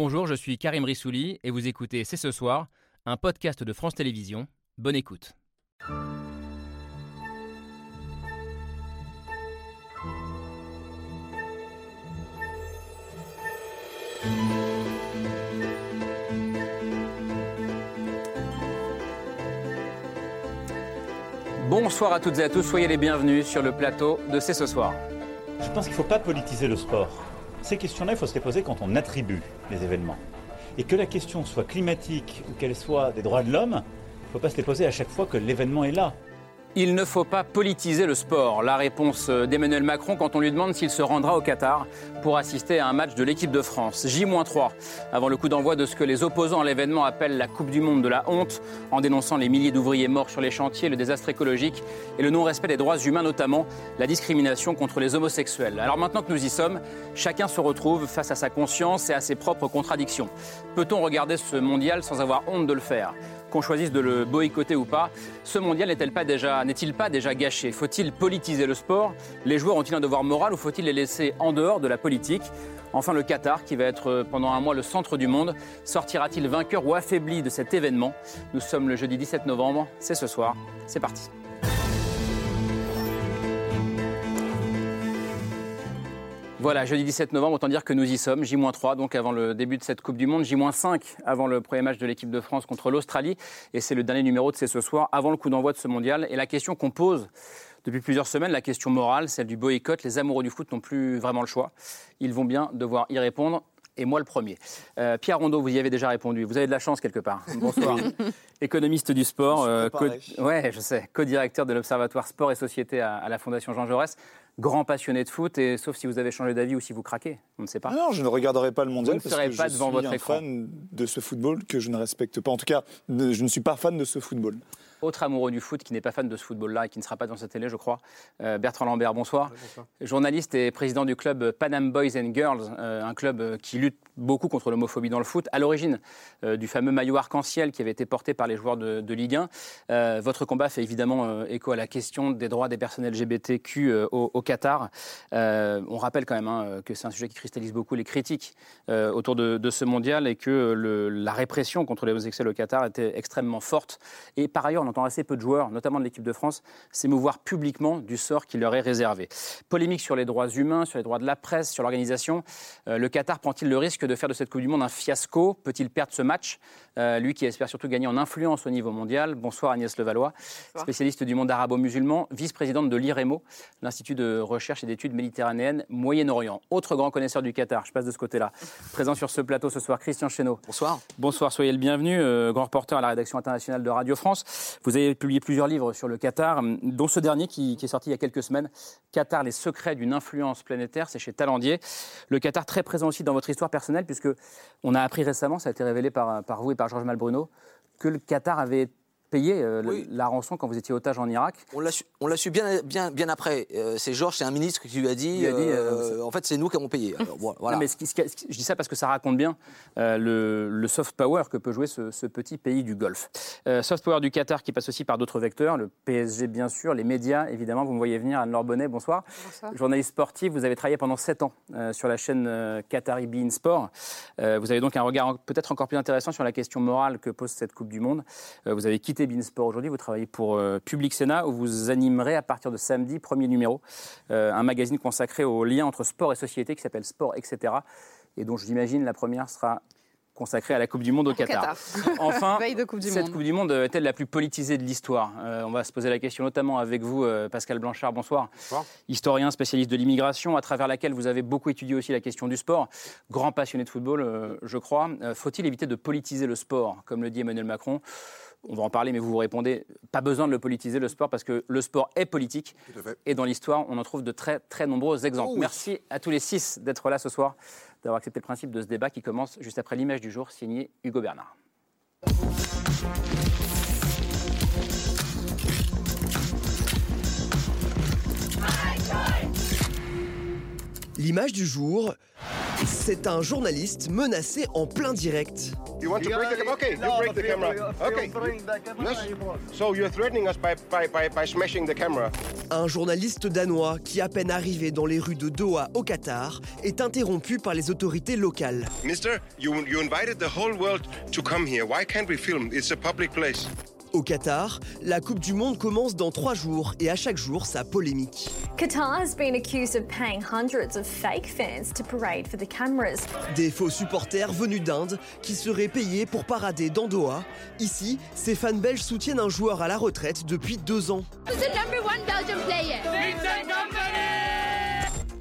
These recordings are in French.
Bonjour, je suis Karim Rissouli et vous écoutez C'est ce soir, un podcast de France Télévisions. Bonne écoute. Bonsoir à toutes et à tous, soyez les bienvenus sur le plateau de C'est ce soir. Je pense qu'il ne faut pas politiser le sport. Ces questions-là, il faut se les poser quand on attribue les événements. Et que la question soit climatique ou qu'elle soit des droits de l'homme, il ne faut pas se les poser à chaque fois que l'événement est là. Il ne faut pas politiser le sport. La réponse d'Emmanuel Macron quand on lui demande s'il se rendra au Qatar pour assister à un match de l'équipe de France. J-3 avant le coup d'envoi de ce que les opposants à l'événement appellent la Coupe du Monde de la honte, en dénonçant les milliers d'ouvriers morts sur les chantiers, le désastre écologique et le non-respect des droits humains, notamment la discrimination contre les homosexuels. Alors maintenant que nous y sommes, chacun se retrouve face à sa conscience et à ses propres contradictions. Peut-on regarder ce mondial sans avoir honte de le faire? Qu'on choisisse de le boycotter ou pas, ce mondial n'est-il pas déjà, pas déjà gâché? Faut-il politiser le sport? Les joueurs ont-ils un devoir moral ou faut-il les laisser en dehors de la politique? Enfin, le Qatar, qui va être pendant un mois le centre du monde, sortira-t-il vainqueur ou affaibli de cet événement? Nous sommes le jeudi 17 novembre, c'est ce soir, c'est parti. Voilà, jeudi 17 novembre, autant dire que nous y sommes, J-3, donc avant le début de cette Coupe du Monde, J-5 avant le premier match de l'équipe de France contre l'Australie, et c'est le dernier numéro de C'est ce soir, avant le coup d'envoi de ce mondial. Et la question qu'on pose depuis plusieurs semaines, la question morale, celle du boycott, les amoureux du foot n'ont plus vraiment le choix. Ils vont bien devoir y répondre et moi le premier. Euh, Pierre Rondeau, vous y avez déjà répondu. Vous avez de la chance quelque part. Bonsoir. Économiste du sport, euh, co ouais, je sais, co-directeur de l'Observatoire Sport et Société à, à, la Fondation Jean Jaurès, grand passionné de foot, et sauf si vous avez changé d'avis ou si vous craquez, on ne sait pas. Non, je ne regarderai pas le mondial vous parce que pas je devant suis votre un écran. fan de ce football que je ne respecte pas. En tout cas, je ne suis pas fan de ce football. Autre amoureux du foot qui n'est pas fan de ce football-là et qui ne sera pas dans sa télé, je crois, euh, Bertrand Lambert, bonsoir. Oui, bonsoir. Journaliste et président du club Panam Boys and Girls, euh, un club qui lutte beaucoup contre l'homophobie dans le foot, à l'origine euh, du fameux maillot arc-en-ciel qui avait été porté par les joueurs de, de Ligue 1. votre combat fait évidemment écho à la question des droits des personnes LGBTQ au, au, Qatar. on rappelle quand même hein, que c'est un sujet qui cristallise beaucoup les critiques autour de, de, ce mondial et que le, la répression contre les homosexuels au Qatar était extrêmement forte. Et par ailleurs, on entend assez peu de joueurs, notamment de l'équipe de France, s'émouvoir publiquement du sort qui leur est réservé. Polémique sur les droits humains, sur les droits de la presse, sur l'organisation. Euh, le Qatar prend-il le risque de faire de cette Coupe du Monde un fiasco? Peut-il perdre ce match? Euh, Lui qui espère surtout gagner en influence au niveau mondial. Bonsoir Agnès Levallois, Bonsoir. spécialiste du monde arabo-musulman, vice-présidente de l'IREMO, l'Institut de recherche et d'études méditerranéennes Moyen-Orient. Autre grand connaisseur du Qatar, je passe de ce côté-là. Présent sur ce plateau ce soir, Christian Chesneau. Bonsoir. Bonsoir, soyez le bienvenu, euh, grand reporter à la rédaction internationale de Radio France. Vous avez publié plusieurs livres sur le Qatar, dont ce dernier qui, est sorti il y a quelques semaines, Qatar, les secrets d'une influence planétaire, c'est chez Talandier. Le Qatar très présent aussi dans votre histoire personnelle, puisque on a appris récemment, ça a été révélé par, par vous et par Georges Malbruno, que le Qatar avait payé euh, oui. la rançon quand vous étiez otage en Irak On l'a su, bien, bien, bien après. Euh, c'est Georges, c'est un ministre qui lui a dit, lui a dit euh, en fait, c'est nous qui avons payé. Alors, voilà. non, mais ce qui, ce qui, je dis ça parce que ça raconte bien euh, le, le, soft power que peut jouer ce, ce petit pays du Golfe. Euh, soft power du Qatar qui passe aussi par d'autres vecteurs, le PSG bien sûr, les médias évidemment. Vous me voyez venir, Anne-Laure Bonnet, bonsoir. bonsoir. Journaliste sportif, vous avez travaillé pendant 7 ans euh, sur la chaîne Qatari Bein Sport. Euh, vous avez donc un regard peut-être encore plus intéressant sur la question morale que pose cette Coupe du Monde. Euh, vous avez quitté Bein Sport aujourd'hui, vous travaillez pour euh, Public Sénat où vous animerez à partir de samedi, premier numéro, euh, un magazine consacré au lien entre sport et société qui s'appelle Sport, etc. Et dont j'imagine la première sera consacrée à la Coupe du Monde au, au Qatar. Qatar. Enfin, coupe du cette monde. Coupe du Monde est-elle la plus politisée de l'histoire? Euh, On va se poser la question notamment avec vous, euh, Pascal Blanchard. Bonsoir. Bonsoir. Historien, spécialiste de l'immigration, à travers laquelle vous avez beaucoup étudié aussi la question du sport. Grand passionné de football, euh, je crois. Faut-il éviter de politiser le sport, comme le dit Emmanuel Macron on va en parler, mais vous vous répondez, pas besoin de le politiser, le sport, parce que le sport est politique. Et dans l'histoire, on en trouve de très, très nombreux exemples. Oh oui. Merci à tous les six d'être là ce soir, d'avoir accepté le principe de ce débat qui commence juste après l'image du jour, signé Hugo Bernard. L'image du jour, C'est un journaliste menacé en plein direct. You want to break the camera? Okay, you break the camera. Okay. So you're threatening us by, by, by, by smashing the camera. Un journaliste danois qui, à peine arrivé dans les rues de Doha au Qatar, est interrompu par les autorités locales. Mister, you, you invited the whole world to come here. Why can't we film? It's a public place. Au Qatar, la Coupe du Monde commence dans trois jours et à chaque jour, sa polémique. Qatar has been accused of paying hundreds of fake fans to parade for the cameras. Des faux supporters venus d'Inde qui seraient payés pour parader dans Doha. Ici, ces fans belges soutiennent un joueur à la retraite depuis deux ans.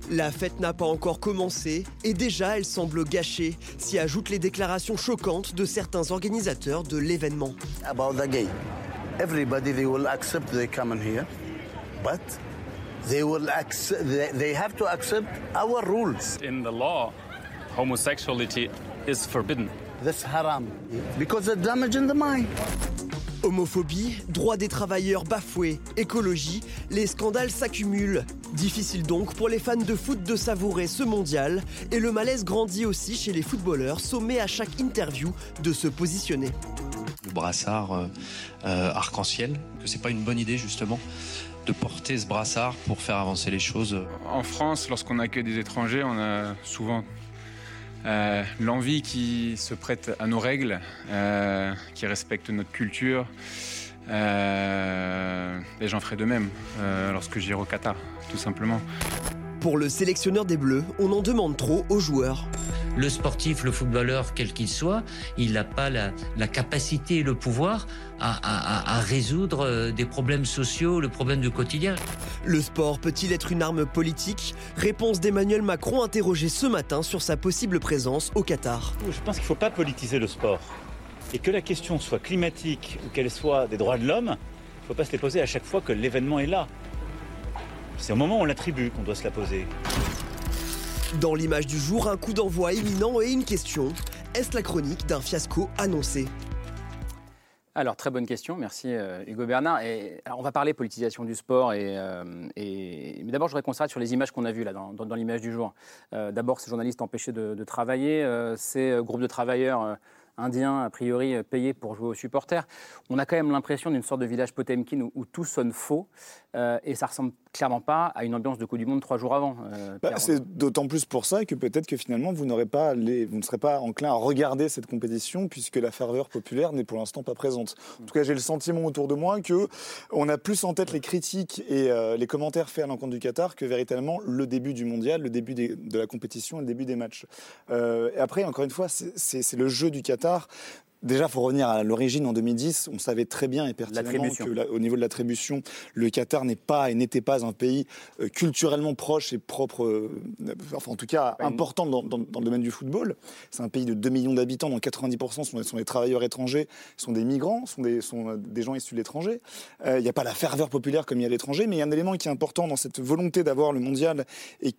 La fête n'a pas encore commencé et déjà elle semble gâchée, s'y ajoutent les déclarations choquantes de certains organisateurs de l'événement. About the gay. Everybody they will accept they come in here, but they will accept, they, they have to accept our rules. In the law, homosexuality is forbidden. That's haram because it's damaging the mind. Homophobie, droits des travailleurs bafoués, écologie, les scandales s'accumulent. Difficile donc pour les fans de foot de savourer ce mondial et le malaise grandit aussi chez les footballeurs sommés à chaque interview de se positionner. Le brassard euh, euh, arc-en-ciel, que c'est pas une bonne idée justement de porter ce brassard pour faire avancer les choses. En France, lorsqu'on accueille des étrangers, on a souvent euh, l'envie qui se prête à nos règles, euh, qui respecte notre culture. Euh, et j'en ferai de même lorsque j'irai au Qatar, tout simplement. Pour le sélectionneur des Bleus, on en demande trop aux joueurs. Le sportif, le footballeur, quel qu'il soit, il n'a pas la, la, capacité et le pouvoir à, à, à, résoudre euh, des problèmes sociaux, le problème du quotidien. Le sport peut-il être une arme politique? Réponse d'Emmanuel Macron interrogé ce matin sur sa possible présence au Qatar. Je pense qu'il ne faut pas politiser le sport. Et que la question soit climatique ou qu'elle soit des droits de l'homme, il ne faut pas se les poser à chaque fois que l'événement est là. C'est au moment où on l'attribue qu'on doit se la poser. Dans l'image du jour, un coup d'envoi imminent et une question. Est-ce la chronique d'un fiasco annoncé? Alors, très bonne question, merci euh, Hugo Bernard. Alors, on va parler politisation du sport, euh, et mais d'abord, je voudrais qu'on s'arrête sur les images qu'on a vues là, dans, l'image du jour. Euh, d'abord, ces journalistes empêchés de travailler, ces groupes de travailleurs indiens, a priori euh, payés pour jouer aux supporters. On a quand même l'impression d'une sorte de village Potemkin où, où tout sonne faux euh, et ça ressemble clairement pas à une ambiance de Coupe du Monde trois jours avant. Euh, bah, c'est d'autant plus pour ça que peut-être que finalement vous n'aurez pas les, vous ne serez pas enclin à regarder cette compétition puisque la ferveur populaire n'est pour l'instant pas présente. En tout cas, j'ai le sentiment autour de moi que on a plus en tête les critiques et euh, les commentaires faits à l'encontre du Qatar que véritablement le début du mondial, le début des, de la compétition et le début des matchs. Et après, encore une fois, c'est le jeu du Qatar. Déjà, il faut revenir à l'origine en 2010. On savait très bien et pertinemment que, au niveau de l'attribution, le Qatar n'est pas et n'était pas un pays euh, culturellement proche et propre, euh, enfin en tout cas important dans, dans, dans, le domaine du football. C'est un pays de 2 millions d'habitants, dont 90% sont, sont, des travailleurs étrangers, sont des migrants, sont des, sont des gens issus de l'étranger. Il euh, n'y a pas la ferveur populaire comme il y a à l'étranger, mais il y a un élément qui est important dans cette volonté d'avoir le mondial et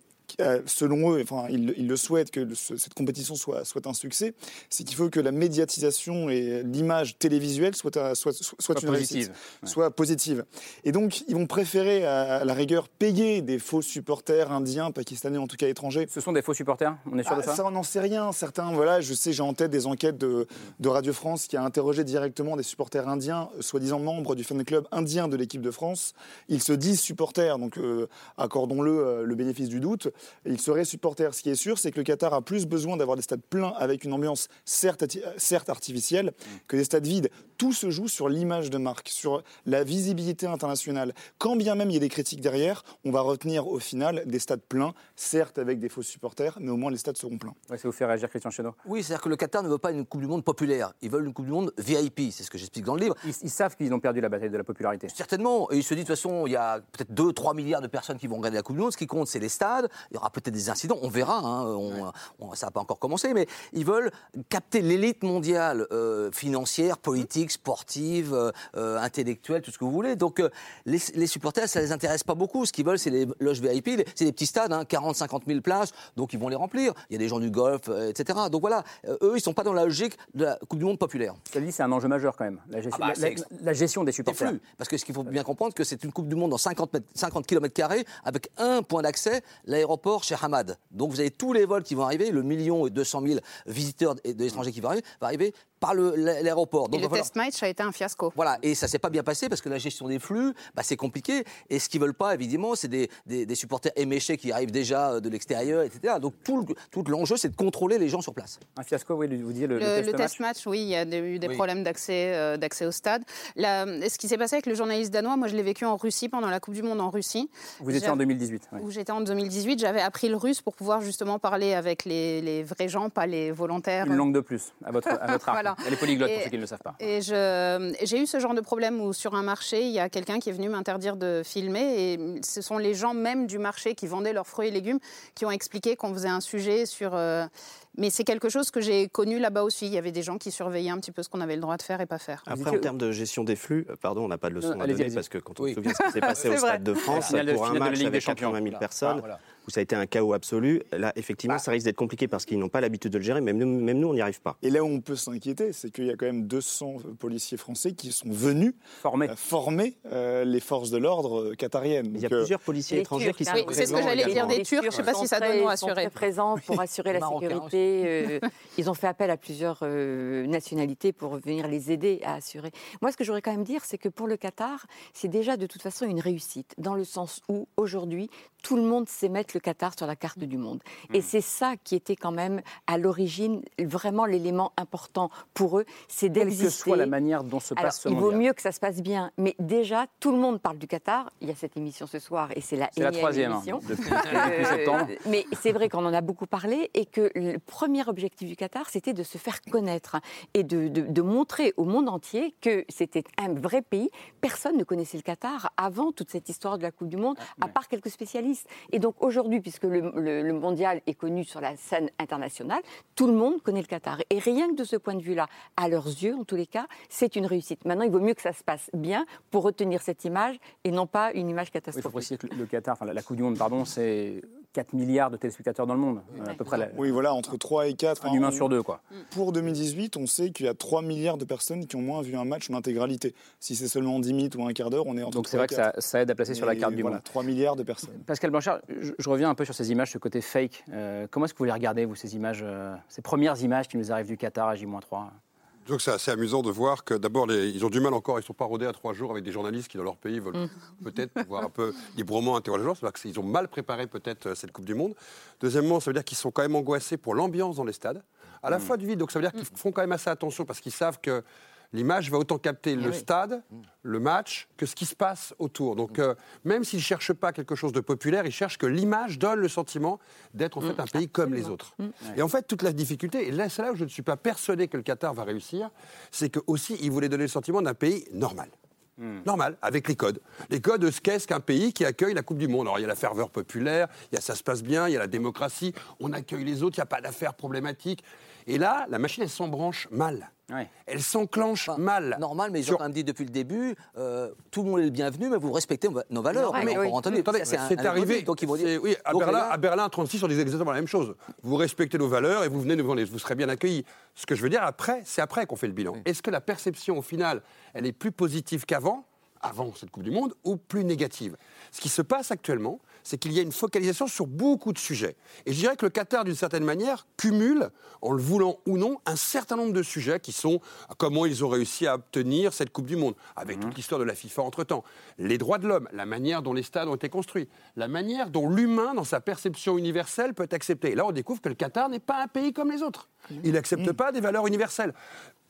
selon eux, enfin, ils, ils, le souhaitent que cette compétition soit, soit un succès, c'est qu'il faut que la médiatisation et l'image télévisuelle soit, soit, soit, soit une positive. réussite, ouais. soit positive. Et donc, ils vont préférer, à la rigueur, payer des faux supporters indiens, pakistanais, en tout cas étrangers. Ce sont des faux supporters On est sûr ah, de ça Ça, on n'en sait rien. Certains, voilà, je sais, j'ai en tête des enquêtes de, de Radio France qui a interrogé directement des supporters indiens, soi-disant membres du fan club indien de l'équipe de France. Ils se disent supporters, donc euh, accordons-le euh, le bénéfice du doute il serait supporter. Ce qui est sûr, c'est que le Qatar a plus besoin d'avoir des stades pleins avec une ambiance certes, certes artificielle que des stades vides. Tout se joue sur l'image de marque, sur la visibilité internationale. Quand bien même il y a des critiques derrière, on va retenir au final des stades pleins, certes avec des faux supporters, mais au moins les stades seront pleins. Ouais, ça vous fait réagir, Christian Cheno Oui, c'est-à-dire que le Qatar ne veut pas une Coupe du Monde populaire. Ils veulent une Coupe du Monde VIP, c'est ce que j'explique dans le livre. Ils, ils savent qu'ils ont perdu la bataille de la popularité. Certainement. Et ils se disent, de toute façon, il y a peut-être 2-3 milliards de personnes qui vont regarder la Coupe du Monde. Ce qui compte, c'est les stades. Il y aura peut-être des incidents. On verra. Hein. On, ouais. on, ça n'a pas encore commencé. Mais ils veulent capter l'élite mondiale euh, financière, politique, sportive, euh, intellectuelle, tout ce que vous voulez. Donc euh, les, les, supporters, ça les intéresse pas beaucoup. Ce qu'ils veulent, c'est les loges VIP. C'est des petits stades, hein, 40, 50 000 places. Donc ils vont les remplir. Il y a des gens du golf, euh, etc. Donc voilà, eux, ils sont pas dans la logique de la Coupe du Monde populaire. Ça dit, c'est un enjeu majeur quand même. La gestion, ah bah, la, la, la gestion des supporters. Flux, parce que ce qu'il faut bien comprendre, que c'est une Coupe du Monde en 50, 50 km avec un point d'accès, l'aéroport chez Hamad. Donc vous avez tous les vols qui vont arriver, le million et 200 000 visiteurs et de l'étranger qui vont arriver, va arriver par le- l'aéroport. Et le test match a été un fiasco. Voilà, et ça s'est pas bien passé parce que la gestion des flux, bah, c'est compliqué. Et ce qu'ils veulent pas, évidemment, c'est des, des- des supporters éméchés qui arrivent déjà euh, de l'extérieur, etc. Donc tout, le- tout l'enjeu, c'est de contrôler les gens sur place. Un fiasco, oui, vous disiez le, Le, le test le match. test match, oui, il y a eu des Oui. problèmes d'accès euh, d'accès au stade. La- ce qui s'est passé avec le journaliste danois, moi je l'ai vécu en Russie pendant la Coupe du Monde en Russie. Vous étiez en 2018. oui. Où j'étais en 2018, j'avais appris le russe pour pouvoir justement parler avec les, les vrais gens, pas les volontaires. Une langue de plus à votre, à votre arc. Voilà. Elle est polyglotte pour Et- ceux qui ne le savent pas. Et j'ai eu ce genre de problème où sur un marché, il y a quelqu'un qui est venu m'interdire de filmer. Et ce sont les gens même du marché qui vendaient leurs fruits et légumes qui ont expliqué qu'on faisait un sujet sur... euh, mais c'est quelque chose que j'ai connu là-bas aussi. Il y avait des gens qui surveillaient un petit peu ce qu'on avait le droit de faire et pas faire. Après, en termes de gestion des flux, euh, pardon, on n'a pas de leçon Non, à donner parce que quand on Oui. se souvient ce qui s'est passé au vrai. Stade de France pour un finale de la match Ligue des avec Champions. 80 000 Voilà. personnes, Ah, voilà. Où ça a été un chaos absolu, là, effectivement, ça risque d'être compliqué parce qu'ils n'ont pas l'habitude de le gérer, même nous, même nous on n'y arrive pas. Et là où on peut s'inquiéter, c'est qu'il y a quand même 200 policiers français qui sont venus former, former euh, les forces de l'ordre euh, qatariennes. Il y a Donc, euh, plusieurs policiers Les étrangers Turcs, qui hein. sont Oui, c'est ce que présents j'allais dire des Turcs. Je ne sais pas si ça donne nous très présents pour assurer la sécurité. euh, ils ont fait appel à plusieurs euh, nationalités pour venir les aider à assurer. Moi, ce que j'aurais quand même dire, c'est que pour le Qatar, c'est déjà de toute façon une réussite, dans le sens où aujourd'hui, tout le monde sait mettre le Qatar sur la carte du monde. Et c'est ça qui était quand même à l'origine vraiment l'élément important pour eux, c'est Quelle que d'exister. soit la manière dont se Alors, passe ce il vaut mieux que ça se passe bien, mais déjà, tout le monde parle du Qatar. Il y a cette émission ce soir et c'est la troisième, hein, émission. depuis- depuis septembre. Mais c'est vrai qu'on en a beaucoup parlé et que le premier objectif du Qatar, c'était de se faire connaître et de, de- de montrer au monde entier que c'était un vrai pays. Personne ne connaissait le Qatar avant toute cette histoire de la Coupe du Monde, à part quelques spécialistes. Et donc aujourd'hui, puisque le, le- le mondial est connu sur la scène internationale, tout le monde connaît le Qatar. Et rien que de ce point de vue-là, à leurs yeux, en tous les cas, c'est une réussite. Maintenant, il vaut mieux que ça se passe bien pour retenir cette image et non pas une image Oui, il faut catastrophique. préciser que le Qatar, enfin la Coupe du Monde, pardon, c'est 4 milliards de téléspectateurs dans le monde, euh, à peu près. la- Oui, voilà, entre 3 et 4. Un humain sur deux, quoi. Pour 2018, on sait qu'il y a 3 milliards de personnes qui ont moins vu un match en intégralité. Si c'est seulement 10 minutes ou un quart d'heure, on est entre Donc c'est 3 vrai que ça, 4. ça aide à placer sur la carte du voilà, monde. 3 milliards de personnes. Pascal Blanchard, je, je reviens un peu sur ces images, ce côté fake. Euh, comment est-ce que vous les regardez, vous, ces images, euh, ces premières images qui nous arrivent du Qatar à J-3 Donc c'est assez amusant de voir que d'abord les- ils ont du mal encore, ils sont pas rodés à trois jours avec des journalistes qui dans leur pays veulent Mm. peut-être pouvoir un peu librement interroger les gens. C'est-à-dire qu'ils ont mal préparé peut-être euh, cette Coupe du Monde. Deuxièmement, ça veut dire qu'ils sont quand même angoissés pour l'ambiance dans les stades, à la Mm. fois du vide. Donc ça veut dire qu'ils font quand même assez attention parce qu'ils savent que l'image va autant capter le oui. stade, le match, que ce qui se passe autour. Donc euh, même s'ils ne cherchent pas quelque chose de populaire, ils cherchent que l'image donne le sentiment d'être en fait un pays comme les autres. Et en fait, toute la difficulté, et là c'est là où je ne suis pas persuadé que le Qatar va réussir, c'est que aussi ils voulaient donner le sentiment d'un pays normal. Normal, avec les codes. Les codes de ce qu'est-ce qu'un pays qui accueille la Coupe du Monde. Alors, il y a la ferveur populaire, il y a ça se passe bien, il y a la démocratie, on accueille les autres, il n'y a pas d'affaires problématiques. Et là, la machine, elle s'embranche mal. Elle s'enclenche mal. Normal, mais ils ont Sur- quand même dit depuis le début, euh, tout le monde est le bienvenu, mais vous respectez nos valeurs. Mais- Alors, entendu, Attendez, ça, c'est un- c'est un arrivé. Donc ils vont dire. Oui, à Donc Berlin, là- à Berlin, 36, on disait exactement la même chose. Vous respectez nos valeurs et vous venez les, vous serez bien accueillis. Ce que je veux dire après, c'est après qu'on fait le bilan. Est-ce que la perception, au final, elle est plus positive qu'avant, avant cette Coupe du Monde, ou plus négative? Ce qui se passe actuellement, c'est qu'il y a une focalisation sur beaucoup de sujets. Et je dirais que le Qatar, d'une certaine manière, cumule, en le voulant ou non, un certain nombre de sujets qui sont comment ils ont réussi à obtenir cette Coupe du Monde, avec toute l'histoire de la FIFA entre-temps. Les droits de l'homme, la manière dont les stades ont été construits, la manière dont l'humain, dans sa perception universelle, peut être accepté. Et là, on découvre que le Qatar n'est pas un pays comme les autres. Il n'accepte pas des valeurs universelles.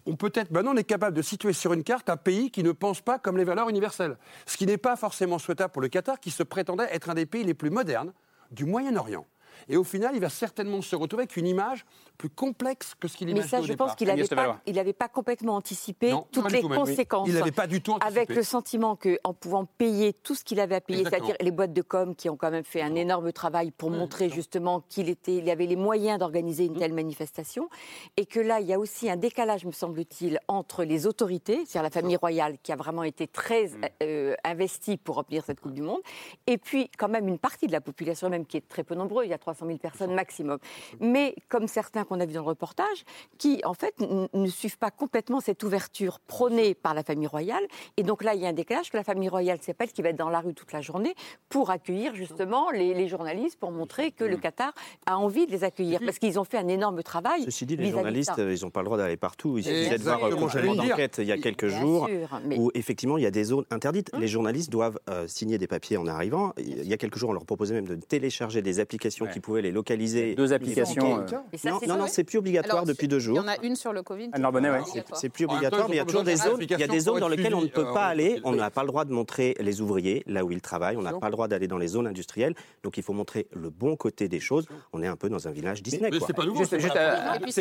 On peut être, maintenant, on est capable de situer sur une carte un pays qui ne pense pas comme les valeurs universelles. Ce qui n'est pas forcément souhaitable pour le Qatar, qui se prétendait être un des pays les plus modernes du Moyen-Orient. Et au final, il va certainement se retrouver avec une image plus complexe que ce qu'il Mais imaginait ça, au je départ. pense qu'il n'avait pas, pas complètement anticipé Non, toutes les tout même, oui. conséquences. Il n'avait pas du tout anticipé. Avec le sentiment qu'en pouvant payer tout ce qu'il avait à payer, c'est-à-dire les boîtes de com qui ont quand même fait un énorme travail pour montrer justement qu'il était, il avait les moyens d'organiser une telle manifestation, et que là, il y a aussi un décalage, me semble-t-il, entre les autorités, c'est-à-dire la famille royale qui a vraiment été très Mmh. euh, investie pour remplir cette Coupe du Monde, et puis quand même une partie de la population même qui est très peu nombreuse, il y a 300 000 personnes maximum. Mais comme certains qu'on a vus dans le reportage, qui en fait ne suivent pas complètement cette ouverture prônée par la famille royale. Et donc là, il y a un décalage que la famille royale, c'est pas elle qui va être dans la rue toute la journée pour accueillir justement les, les journalistes, pour montrer que le Qatar a envie de les accueillir. Parce qu'ils ont fait un énorme travail. Ceci dit, les vis-à-vis de journalistes, euh, ils n'ont pas le droit d'aller partout. Il suffisait de voir le complément d'enquête il y a quelques Bien jours sûr, mais- où effectivement il y a des zones interdites. Les journalistes doivent euh, signer des papiers en arrivant. Il y a quelques jours, on leur proposait même de télécharger des applications qui pouvaient les localiser. Deux applications, euh, Et ça, Non, non, non, c'est plus obligatoire Alors, depuis deux Il jours. y en a une sur le Covid. Anne Larbonnet, ouais. C'est- C'est plus obligatoire, temps, mais il y a toujours des zones, il y a des zones dans lesquelles on ne peut euh, pas on- aller. On n'a pas le droit de montrer les ouvriers là où ils travaillent. On n'a pas le droit d'aller dans les zones industrielles. Donc il faut montrer le bon côté des choses. On est un peu dans un village Disney. C'est pas nouveau. C'est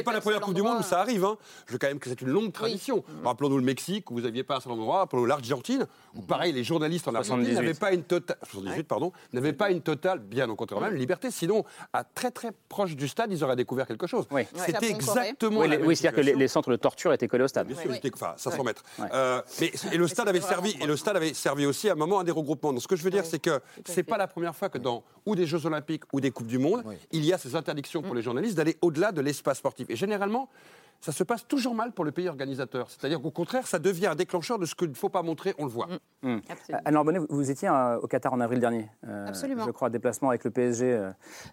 pas, la à- première- Coupe du Monde où ça arrive. Hein. Je veux quand même que c'est une longue tradition. Rappelons-nous le Mexique où vous n'aviez pas un certain endroit. Rappelons-nous l'Argentine où pareil les journalistes en Argentine 78. n'avaient pas une totale 78 pardon n'avaient pas une totale bien au contraire même liberté. Sinon à très très proche du stade ils auraient découvert quelque chose. Oui. C'était exactement. Oui, oui, c'est-à-dire que les, centres de torture étaient collés au stade. Bien sûr, j'étais- enfin, 500 mètres. Ouais. Euh, mais, et le stade avait servi, et le stade avait servi aussi à un moment à des regroupements. Donc, ce que je veux dire, c'est que c'est pas la première fois que dans ou des Jeux Olympiques ou des Coupes du Monde, il y a ces interdictions pour les journalistes d'aller au-delà de l'espace sportif. Et généralement, ça se passe toujours mal pour le pays organisateur. C'est-à-dire qu'au contraire, ça devient un déclencheur de ce qu'il ne faut pas montrer, on le voit. Absolument. Anne Larbonnet, vous- vous étiez euh, au Qatar en avril dernier. euh, Absolument. Je crois, déplacement avec le PSG.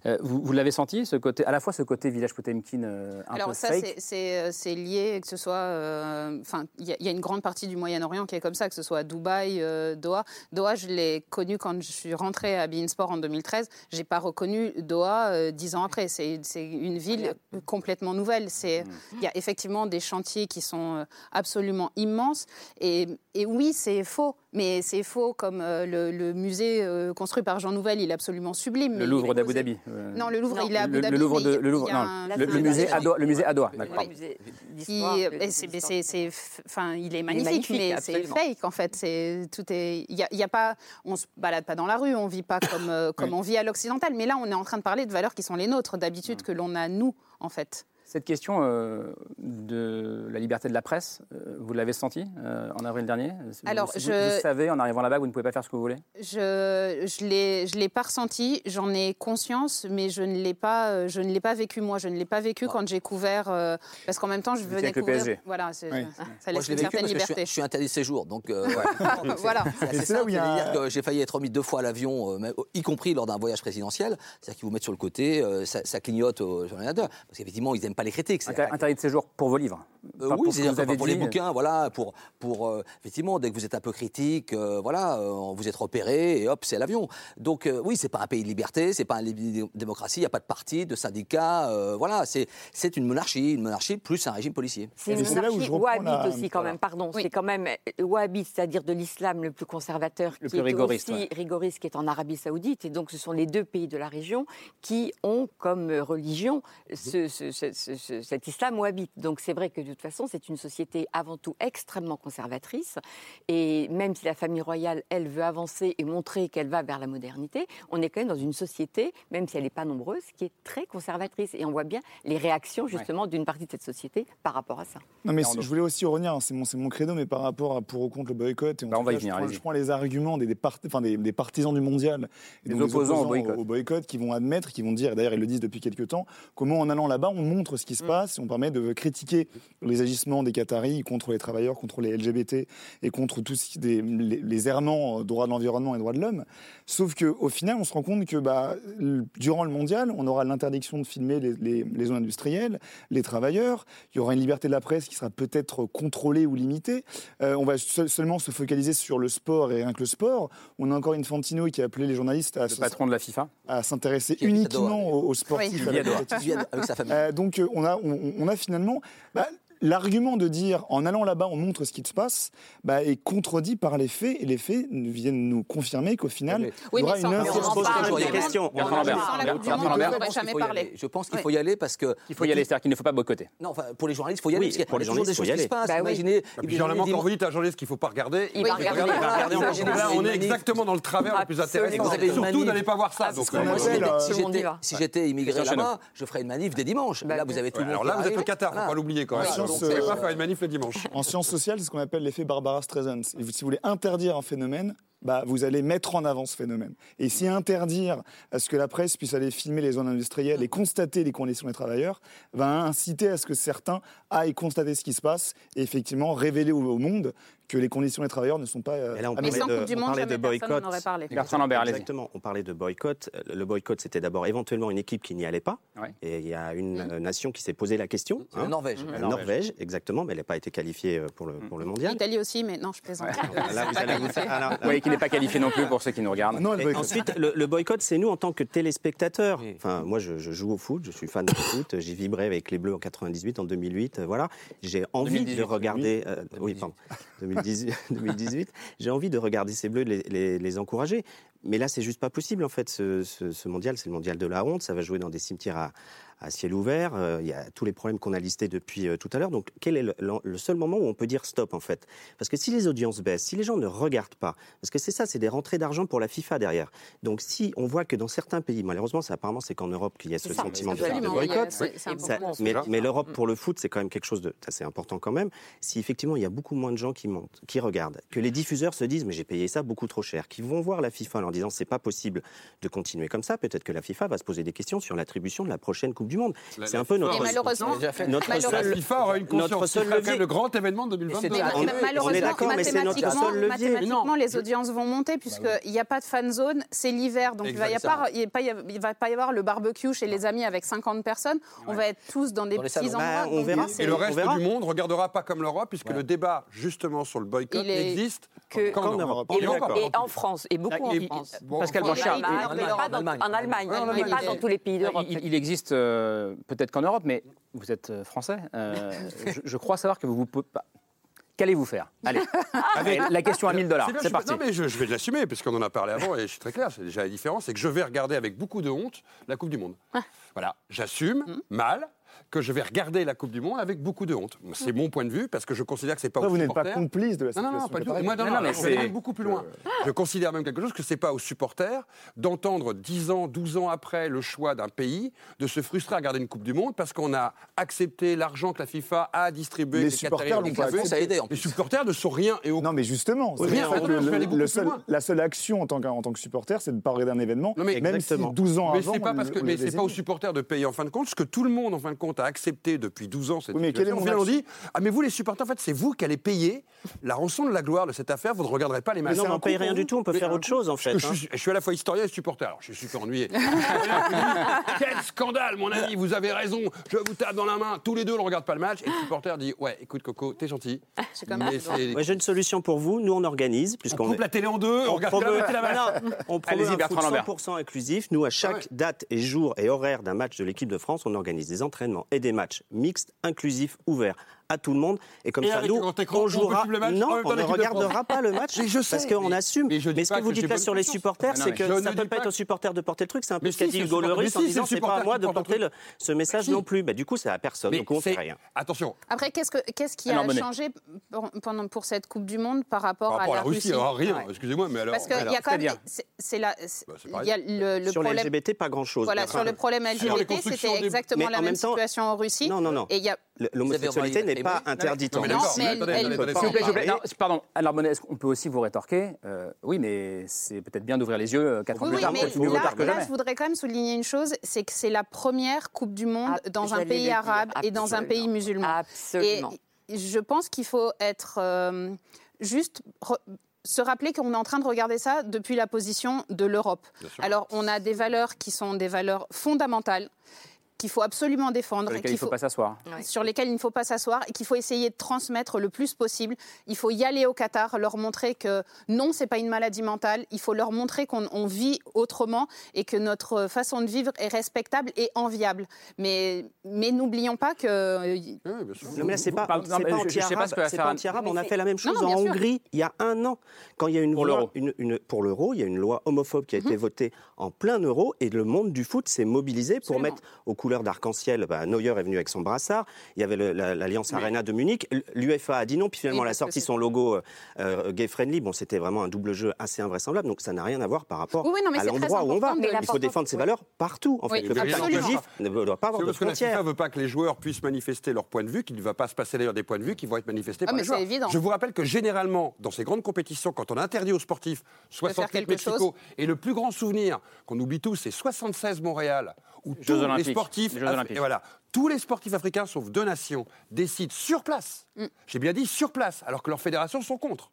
euh, vous vous l'avez senti, ce côté, à la fois ce côté village Potemkin euh, un peu Alors ça, c'est- c'est c'est lié, que ce soit... euh, Enfin, il y, a- il y a une grande partie du Moyen-Orient qui est comme ça, que ce soit Dubaï, euh, Doha. Doha, je l'ai connu quand je suis rentrée à Bein Sport en 2013. J'ai pas reconnu Doha euh, dix ans après. C'est c'est une ville complètement nouvelle. C'est Il y a effectivement des chantiers qui sont euh, absolument immenses. Et, et oui, c'est faux. Mais c'est faux comme euh, le, le musée euh, construit par Jean Nouvel, il est absolument sublime. Le Louvre d'Abu Dhabi. euh, Non, le Louvre, Non. il est à le, Abu Dhabi. le Louvre de, le Louvre, non, le, le musée à Doha, le musée à Doha, d'accord. Le musée qui, d'histoire, de- et c'est- mais c'est, c'est- enfin, il est magnifique, magnifique, mais c'est fake en fait. C'est tout est, il y y a pas, on se balade pas dans la rue, on vit pas comme comme on vit à l'occidental. Mais là, on est en train de parler de valeurs qui sont les nôtres d'habitude que l'on a nous en fait. Cette question euh, de la liberté de la presse, euh, vous l'avez senti euh, en avril dernier? Vous- Alors, vous, je- vous savez, en arrivant là-bas, que vous ne pouvez pas faire ce que vous voulez? Je je l'ai pas ressenti, j'en ai conscience, mais je ne l'ai pas euh, je ne l'ai pas vécu moi. Je ne l'ai pas vécu quand j'ai couvert euh, parce qu'en même temps je venais avec le couvrir. PSG. Voilà, Oui. ça Moi, laisse je l'ai une vécu certaine parce que je suis, liberté. je suis interdit de séjour. Donc, euh, Voilà. C'est assez Et c'est là où simple, il y a un- c'est-à-dire que j'ai failli être remis deux fois à l'avion, euh, y compris lors d'un voyage présidentiel. C'est-à-dire qu'ils vous mettent sur le côté, euh, ça, ça clignote aux journalistes. Parce qu'effectivement, ils n'aiment pas les critiques. Interdit de séjour pour vos livres Euh, oui, c'est-à-dire pour les bouquins, voilà, pour, pour euh, effectivement, dès que vous êtes un peu critique, euh, voilà, euh, vous êtes repéré et hop, c'est l'avion. Donc euh, oui, c'est pas un pays de liberté, c'est pas une démocratie, il n'y a pas de parti, de syndicat, euh, voilà, c'est c'est une monarchie, une monarchie plus un régime policier. C'est une c'est là où monarchie je reprends wahhabite la- aussi, quand même, pardon. Oui. C'est quand même wahhabite, c'est-à-dire de l'islam le plus conservateur, Le qui plus est rigoriste, aussi ouais. rigoriste, qui est en Arabie Saoudite. Et donc, ce sont les deux pays de la région qui ont comme religion ce- ce- ce- ce- ce- cet islam wahhabite. Donc, c'est vrai que de toute façon, c'est une société avant tout extrêmement conservatrice. Et même si la famille royale, elle, veut avancer et montrer qu'elle va vers la modernité, on est quand même dans une société, même si elle n'est pas nombreuse, qui est très conservatrice. Et on voit bien les réactions, justement, d'une partie de cette société par rapport à ça. Non, mais je voulais aussi revenir, hein, c'est mon, c'est mon credo, mais par rapport à pour ou contre le boycott. Et Bah, on va y venir, je, prends, allez-y. je prends les arguments des, des, part- enfin, des, des partisans du mondial et Des donc opposants au boycott. au boycott qui vont admettre, qui vont dire, et d'ailleurs ils le disent depuis quelques temps, comment en allant là-bas on montre ce qui se Mm. passe on permet de critiquer les agissements des Qataris contre les travailleurs, contre les LGBT et contre tous les, les errements euh, droits de l'environnement et droits de l'homme. Sauf qu'au final, on se rend compte que bah, durant le mondial, on aura l'interdiction de filmer les, les- les zones industrielles, les travailleurs, il y aura une liberté de la presse qui sera peut-être contrôlée ou limitée. Euh, on va seul- seulement se focaliser sur le sport et rien que le sport. On a encore une Fantino qui a appelé les journalistes à, Le se- patron de la FIFA. à s'intéresser uniquement aux, aux sportifs. Oui. avec sa famille. Euh, donc on a, on, on a finalement bah, l'argument de dire en allant là-bas on montre ce qui se passe bah, est contredit par les faits et les faits viennent nous confirmer qu'au final Oui, il y aura une mais on pose toujours des questions. Je pense qu'il jamais faut y aller. Je pense qu'il Oui. faut y aller parce que. Il faut y aller, c'est-à-dire qu'il ne faut pas boycotter. Non, enfin, pour les journalistes, il faut y aller. Oui, parce qu'il y a pour les toujours des journalistes, faut choses y qui se aller. passent. Bah. Imaginez. Et puis, imaginez généralement, quand vous dites à un journaliste qu'il faut pas regarder, Il va regarder. on- là, est exactement dans le travers le plus intéressant. Surtout n'allez pas voir ça. Ah, euh, si j'étais- le immigré là-bas, je ferais une manif dès dimanche. Bah, Là, vous avez tout le monde. Alors là, va vous êtes au arriver. Qatar, faut Voilà. pas l'oublier quand même. Vous ne euh, pas faire une manif le dimanche. En sciences sociales, c'est ce qu'on appelle l'effet Barbara Streisand. Si vous voulez interdire un phénomène, bah, vous allez mettre en avant ce phénomène. Et si interdire à ce que la presse puisse aller filmer les zones industrielles et constater les conditions des travailleurs, va inciter à ce que certains aillent constater ce qui se passe et effectivement révéler au, au monde que les conditions des travailleurs ne sont pas euh, Et là, on Mais parlait sans de, Coupe du on Monde, parlait de boycott. n'en aurait parlé. Bertrand Lambert. Exactement. On parlait de boycott. Le boycott, c'était d'abord éventuellement une équipe qui n'y allait pas. Ouais. Et il y a une euh, nation qui s'est posé la question. La Norvège. La La Norvège, exactement, mais elle n'a pas été qualifiée euh, pour le, pour le mondial. L'Italie aussi, mais non, je plaisante. Là, vous allez vous faire- alors, Oui, qui n'est pas qualifié non plus pour ceux qui nous regardent. Non, ensuite, le, le boycott, c'est nous en tant que téléspectateurs. Enfin, moi, je, je joue au foot, je suis fan de foot. J'ai vibré avec les Bleus en 98, en 2008. euh, voilà, j'ai envie 2018, de regarder. euh, oui, pardon, 2018. 2018 j'ai envie de regarder ces Bleus, de les, les, les encourager. Mais là, c'est juste pas possible en fait. Ce, ce- ce mondial, c'est le mondial de la honte. Ça va jouer dans des cimetières à, à ciel ouvert. Euh, Il y a tous les problèmes qu'on a listés depuis euh, tout à l'heure. Donc, quel est le, seul moment où on peut dire stop en fait? Parce que si les audiences baissent, si les gens ne regardent pas, parce que c'est ça, c'est des rentrées d'argent pour la FIFA derrière. Donc, si on voit que dans certains pays, malheureusement, ça, apparemment, c'est qu'en Europe qu'il y a ce ça, sentiment de, boycott. Ça- mais mais l'Europe pour le foot, c'est quand même quelque chose d'assez important quand même. Si effectivement il y a beaucoup moins de gens qui montent, qui regardent, que les diffuseurs se disent mais j'ai payé ça beaucoup trop cher, qui vont voir la FIFA en disant c'est pas possible de continuer comme ça, peut-être que la FIFA va se poser des questions sur l'attribution de la prochaine Coupe du Monde. La- C'est la un peu notre Et malheureusement, notre malheureusement- La seul FIFA aura une conscience. notre seul levier. le grand événement de 2022. c'était Mais on est- malheureusement, on est d'accord, mais c'est notre mathématiquement, seul levier. mathématiquement, Non, les audiences vont monter puisqu'il n'y a pas de fan zone, c'est l'hiver, donc il va y Exactement. avoir- il va pas y avoir- il va pas y avoir le barbecue chez les amis avec 50 personnes. On va être tous dans des Dans petits salons. endroits. Bah, on verra. Et le reste verra. du monde regardera pas comme l'Europe, puisque le débat justement sur le boycott n'existe que- qu'en qu'en Europe. Europe. Et, et en France, et beaucoup Et- en France. bon, Pascal en- Blanchard, En Allemagne, en mais pas dans- Allemagne. en Allemagne, Ouais, en mais Allemagne. pas dans tous les pays d'Europe. Il, il existe euh, peut-être qu'en Europe, mais vous êtes euh, français. euh, je, je crois savoir que vous vous pouvez pas. Qu'allez-vous faire? Allez, Allez, la question à 1000 dollars. C'est parti. Non, mais je, je vais l'assumer, parce qu'on en a parlé avant, et je suis très clair, c'est déjà la différence, c'est que je vais regarder avec beaucoup de honte la Coupe du Monde. Voilà, j'assume, Mmh. mal, que je vais regarder la Coupe du Monde avec beaucoup de honte. C'est mon point de vue, parce que je considère que c'est pas Après, aux vous n'êtes pas complice de la Non, non, situation. non, pas du tout. Moi, non, Non, non, non, mais je vais beaucoup plus loin. Je considère même quelque chose que c'est pas aux supporters d'entendre 10 ans, 12 ans après le choix d'un pays de se frustrer à regarder une Coupe du Monde parce qu'on a accepté l'argent que la FIFA a distribué. Les que supporters l'ont pas. Ça a aidé en Les supporters ne sont rien et au Non, mais justement, rien, je le- seul- la seule action en tant que, en tant que supporter, c'est de parler d'un événement, Non, mais même exactement. si 12 ans Mais avant. c'est pas parce que mais les c'est pas aux supporters de payer en fin de compte, ce que tout le monde en fin de compte a accepté depuis 12 ans cette Oui, mais quelle est situation. mon on dit ah mais vous les supporters en fait c'est vous qui allez payer la rançon de la gloire de cette affaire, vous ne regarderez pas les Mais matchs. non, mais on paye coup rien du tout, on peut Mais faire un autre chose en fait. je, hein. suis, je suis à la fois historien et supporter. Alors je suis super ennuyé. Quel scandale mon ami, vous avez raison. Je vous tape dans la main. Tous les deux on ne regarde pas le match et le supporter dit ouais écoute Coco t'es gentil. C'est comme Mais ça. c'est- Ouais, J'ai une solution pour vous. Nous, on organise, on puisqu'on coupe la télé en deux, on, regarde que la promeut, la. Non, on promeut Allez-y, un Bertrand foot Lambert. 100% inclusif. Nous, à chaque Ouais. date et jour et horaire d'un match de l'équipe de France, on organise des entraînements et des matchs mixtes, inclusifs, ouverts à tout le monde. Et comme Et ça, nous, on jouera. match non, on ne regardera pas le match Mais je sais, parce qu'on assume. mais ce que vous que dites pas bonne sur les supporters, c'est que ça ne ne peut pas être aux supporters de porter le truc. C'est un peu ce qu'a dit Hugo Lloris en disant c'est pas à moi de porter ce message non plus. Bah, Du coup, c'est à personne. Donc on fait c'est- rien. Attention, Après, qu'est-ce, que, qu'est-ce qui a changé pour, pendant, pour cette Coupe du Monde par rapport, à la Russie, alors rien, excusez-moi, mais alors. Parce qu'il y a quand même. C'est, c'est- Bah, Sur les. LGBT, pas grand-chose. Voilà, sur le problème LGBT, c'était exactement la même, situation en Russie. Non, non, non. Et il y a Le- L'homosexualité n'est pas interdite pardon, alors Monet, est-ce qu'on peut aussi vous rétorquer Euh, Oui, mais c'est peut-être bien d'ouvrir les yeux euh, quatre ans Oui, plus oui, tard. mais mieux là, tard que là, je voudrais quand même souligner une chose, c'est que c'est la première Coupe du Monde Ah, dans un pays arabe et dans un pays musulman. Absolument. Et je pense qu'il faut être euh, juste re- se rappeler qu'on est en train de regarder ça depuis la position de l'Europe. Alors, on a des valeurs qui sont des valeurs fondamentales qu'il faut absolument défendre, Sur lesquels qu'il il ne faut pas s'asseoir. sur lesquels il ne faut pas s'asseoir et qu'il faut essayer de transmettre le plus possible. Il faut y aller au Qatar, leur montrer que non, c'est pas une maladie mentale. Il faut leur montrer qu'on on vit autrement et que notre façon de vivre est respectable et enviable. Mais, mais n'oublions pas que. Non, mais là, c'est pas, pas pas anti-arabe. ce On a fait la même chose non, en sûr. Hongrie il y a un an. Quand il y a une Pour loi, l'euro. une, une- pour l'euro, il y a une loi homophobe qui a été votée en plein euro et le monde du foot s'est mobilisé pour Absolument. mettre au couleurs d'arc-en-ciel. Bah, Neuer est venu avec son brassard. Il y avait l'Alliance Arena de Munich. L'UEFA a dit non, puis finalement, Oui, elle a sorti son logo euh, gay-friendly. Bon, c'était vraiment un double jeu assez invraisemblable. Donc, ça n'a rien à voir par rapport Oui, oui, non, mais à l'endroit où on va. de- Il faut défendre ses valeurs partout. En fait, Oui, le ne doit pas avoir de parce que la frontières. FIFA ne veut pas que les joueurs puissent manifester leur point de vue, qu'il ne va pas se passer d'ailleurs des points de vue qui vont être manifestés Ah, par mais les joueurs. évident. Je vous rappelle que généralement, dans ces grandes compétitions, quand on interdit aux sportifs 68 quelque Mexico, chose. et le plus grand souvenir qu'on oublie tous, c'est 76 Montréal, où Jeux tous les sportifs, Les Jeux Af- Olympiques. et voilà, tous les sportifs africains, sauf deux nations, décident sur place, Mm. j'ai bien dit sur place, alors que leurs fédérations sont contre,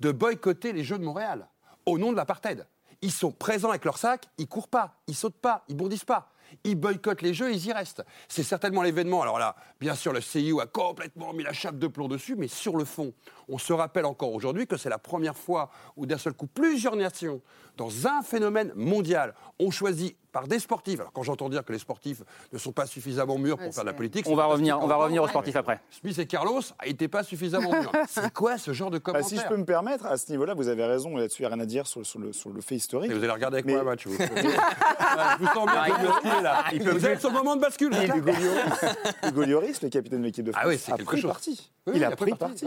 de boycotter les Jeux de Montréal au nom de l'apartheid. Ils sont présents avec leur sac, ils courent pas, ils sautent pas, ils bondissent pas. Ils boycottent les jeux, ils y restent. C'est certainement l'événement. Alors là, bien sûr, le CIO a complètement mis la chape de plomb dessus, mais sur le fond, on se rappelle encore aujourd'hui que c'est la première fois où d'un seul coup, plusieurs nations, dans un phénomène mondial, ont choisi par des sportifs. Alors quand j'entends dire que les sportifs ne sont pas suffisamment mûrs pour faire de la politique, On va revenir, on va revenir aux sportifs après. Smith et Carlos n'étaient pas suffisamment mûrs. C'est quoi ce genre de Bah, commentaire si je peux me permettre, à ce niveau-là, vous avez raison, là-dessus, il n'y a rien à dire sur, sur le, sur le fait historique. Et vous allez regarder avec Mais- moi un match. Vous, je vous sens bien Ah, il peut- basculer, là. il peut Vous êtes sur le moment de bascule. Hugo Lloris, le capitaine de l'équipe de France, Ah oui, c'est a pris chose. parti. Oui, il il a pris pris parti.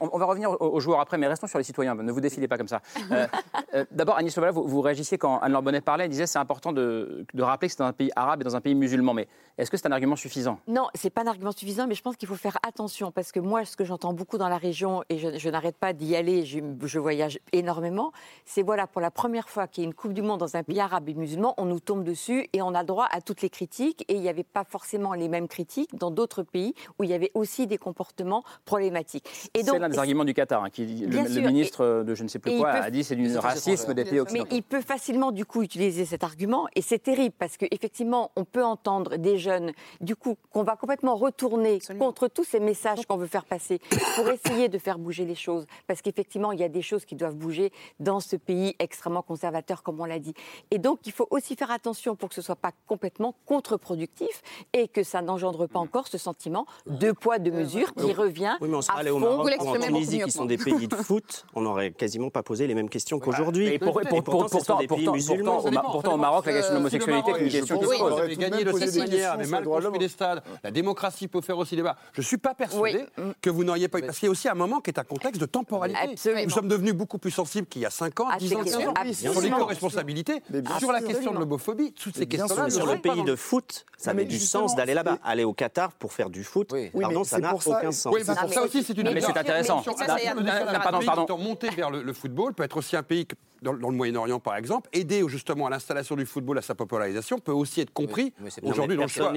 on- va revenir aux joueurs après, mais restons sur les citoyens. Ne vous défilez pas comme ça. Euh, euh, D'abord, Agnès Lovala, vous, vous réagissiez quand Anne-Laure Bonnet parlait, elle disait c'est important de, de rappeler que c'est dans un pays arabe et dans un pays musulman. Mais est-ce que c'est un argument suffisant? Non, c'est pas un argument suffisant, mais je pense qu'il faut faire attention parce que moi, ce que j'entends beaucoup dans la région et je, je n'arrête pas d'y aller, je, je voyage énormément, c'est voilà pour la première fois qu'il y a une Coupe du Monde dans un pays arabe et musulman, on nous tombe dessus et on a droit à toutes les critiques et il n'y avait pas forcément les mêmes critiques dans d'autres pays où il y avait aussi des comportements problématiques. C'est l'un des arguments du Qatar. hein, qui, le, ministre de je ne sais plus quoi a dit c'est du racisme des pays Mais occidentaux. il peut facilement, du coup, utiliser cet argument, et c'est terrible parce qu'effectivement, on peut entendre des jeunes, du coup, qu'on va complètement retourner contre tous ces messages qu'on veut faire passer pour essayer de faire bouger les choses. Parce qu'effectivement, il y a des choses qui doivent bouger dans ce pays extrêmement conservateur, comme on l'a dit. Et donc, il faut aussi faire attention pour que ce ne soit pas complètement contre-productif et que ça n'engendre pas encore ce sentiment de poids, de mesure qui revient Oui, mais on à allé au fond. Maroc ou en Tunisie, qui sont des pays de foot, on n'aurait quasiment pas posé les mêmes questions qu'aujourd'hui. Et pour- Et pour- pourtant, ce sont pourtant- des pays pourtant- musulmans. pourtant, au pourtant, au Maroc, la question de l'homosexualité est une question qui se pose. aurait gagné de cette manière, mais mal construit des stades. La démocratie peut faire aussi débat. Je ne suis pas persuadé que vous n'auriez pas eu. Parce qu'il y a aussi un moment qui est un contexte de temporalité. Nous sommes devenus beaucoup plus sensibles qu'il y a 5 ans, Ah, 10 ans, c'est 15 ans. absolument. Sur l'éco-responsabilité, sur la question de l'homophobie, toutes ces questions-là. sûr. sur le pays de foot, ça mais du sens d'aller là-bas. Aller au Qatar pour faire du foot, Oui, pardon, mais ça c'est n'a pour ça- aucun sens. Oui, mais pour ça aussi, c'est une Mais c'est intéressant. Pardon, un pays pardon. étant monté vers le, le football peut être aussi un pays que- dans, dans le Moyen-Orient, par exemple, aider justement à l'installation du football, à sa popularisation, peut aussi être compris aujourd'hui dans le choix.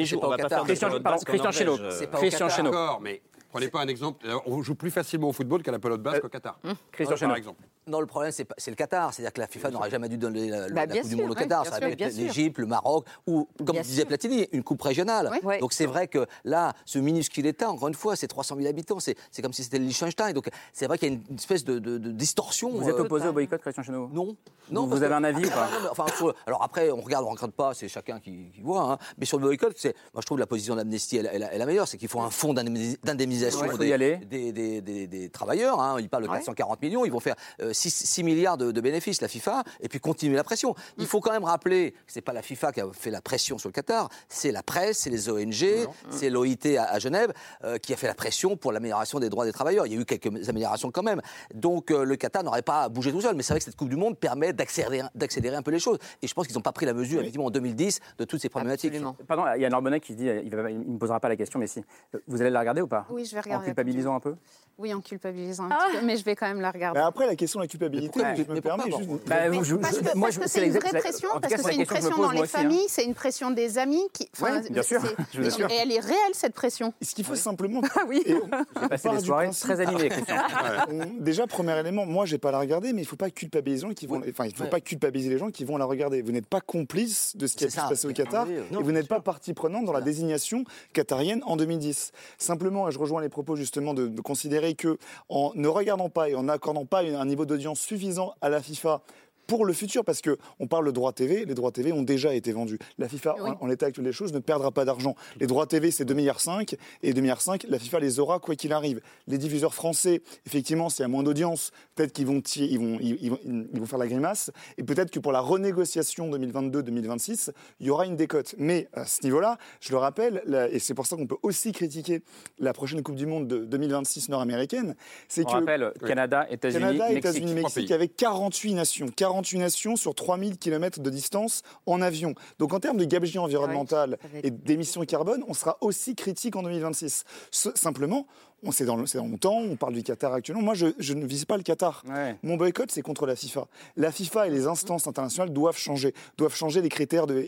Christian, Chénaud. Christian. Chénaud. D'accord, mais prenez pas un exemple. euh, On joue plus facilement au football qu'à la pelote basque au Qatar. Christian Par Chénaud. exemple. Non, le problème, c'est le Qatar. C'est-à-dire que la FIFA n'aurait jamais dû donner la, Bah, la Coupe du Monde au Qatar. Ça aurait bien être l'Égypte, le Maroc, ou, comme Bien disait sûr. Platini, une coupe régionale. Oui. Oui. Donc c'est vrai que là, ce minuscule État, encore une fois, c'est 300 000 habitants. C'est comme si c'était le Liechtenstein. Donc c'est vrai qu'il y a une espèce de, de- de distorsion. Vous êtes euh, opposé au boycott, Christian Chénaud Non. Vous- parce vous avez que- un avis ou pas non, enfin, sur- Alors après, on regarde, on ne regarde pas, c'est chacun qui, qui voit. hein. Mais sur le boycott, c'est- moi je trouve la position d'Amnesty est, la- meilleure. C'est qu'il faut un fonds d'indemnis- d'indemnisation des, des, des- des- des travailleurs. hein. Ils parlent de Ouais. 440 millions. Ils vont faire 6, milliards de, de bénéfices, la FIFA, et puis continuer la pression. Il faut quand même rappeler que ce n'est pas la FIFA qui a fait la pression sur le Qatar, c'est la presse, c'est les ONG, c'est l'OIT à, à Genève euh, qui a fait la pression pour l'amélioration des droits des travailleurs. Il y a eu quelques améliorations quand même. Donc euh, le Qatar n'aurait pas bougé tout seul. Mais c'est vrai que cette Coupe du Monde permet d'accélérer d'accélérer un peu les choses. Et je pense qu'ils n'ont pas pris la mesure, effectivement, en 2010, de toutes ces problématiques. Absolument. Pardon, il y a Norbonnet qui se dit, euh, il ne me posera pas la question, mais si. Vous allez la regarder ou pas? Oui, je vais En regarder. culpabilisant un peu? Oui, en culpabilisant un petit peu, mais je vais quand même la regarder. Mais après, la question de culpabilité, je me permets juste. parce que c'est une vraie pression, parce que c'est une pression dans les familles, c'est une pression des amis. Qui, bien sûr. Et elle est réelle, cette pression. Ce qu'il faut simplement. Ah oui. J'ai passé des soirées très animées, Déjà, premier élément, moi, j'ai pas à la regarder, mais il faut pas culpabiliser les gens qui vont. Enfin, il faut pas culpabiliser les gens qui vont la regarder. Vous n'êtes pas complice de ce qui a pu se passer au Qatar, et vous n'êtes pas partie prenante dans la désignation qatarienne en 2010. Simplement, et je rejoins les propos justement de, de considérer que en ne regardant pas et en n'accordant pas un niveau suffisant à la FIFA pour le futur, parce que on parle de droits TV, les droits TV ont déjà été vendus. La FIFA, Oui. en, en l'état actuel des choses, ne perdra pas d'argent. Les droits TV, c'est 2,5 milliards, et 2,5 milliards, la FIFA les aura quoi qu'il arrive. Les diffuseurs français, effectivement, s'il y a moins d'audience, peut-être qu'ils vont, ils vont, ils, ils vont, ils vont faire la grimace, et peut-être que pour la renégociation 2022-2026, il y aura une décote. Mais à ce niveau-là, je le rappelle, et c'est pour ça qu'on peut aussi critiquer la prochaine Coupe du Monde de 2026 nord-américaine, c'est On que rappelle Canada, États-Unis, Canada, Mexique. États-Unis, Mexique, avec 48 nations. 48 nations sur 3000 km de distance en avion. Donc en termes de gabegie environnementale et d'émissions carbone, on sera aussi critique en 2026. Ce- simplement, on c'est dans, le- c'est dans le temps, on parle du Qatar actuellement. Moi, je, je ne vise pas le Qatar. Ouais. Mon boycott, c'est contre la FIFA. La FIFA et les instances internationales doivent changer, doivent changer les critères de,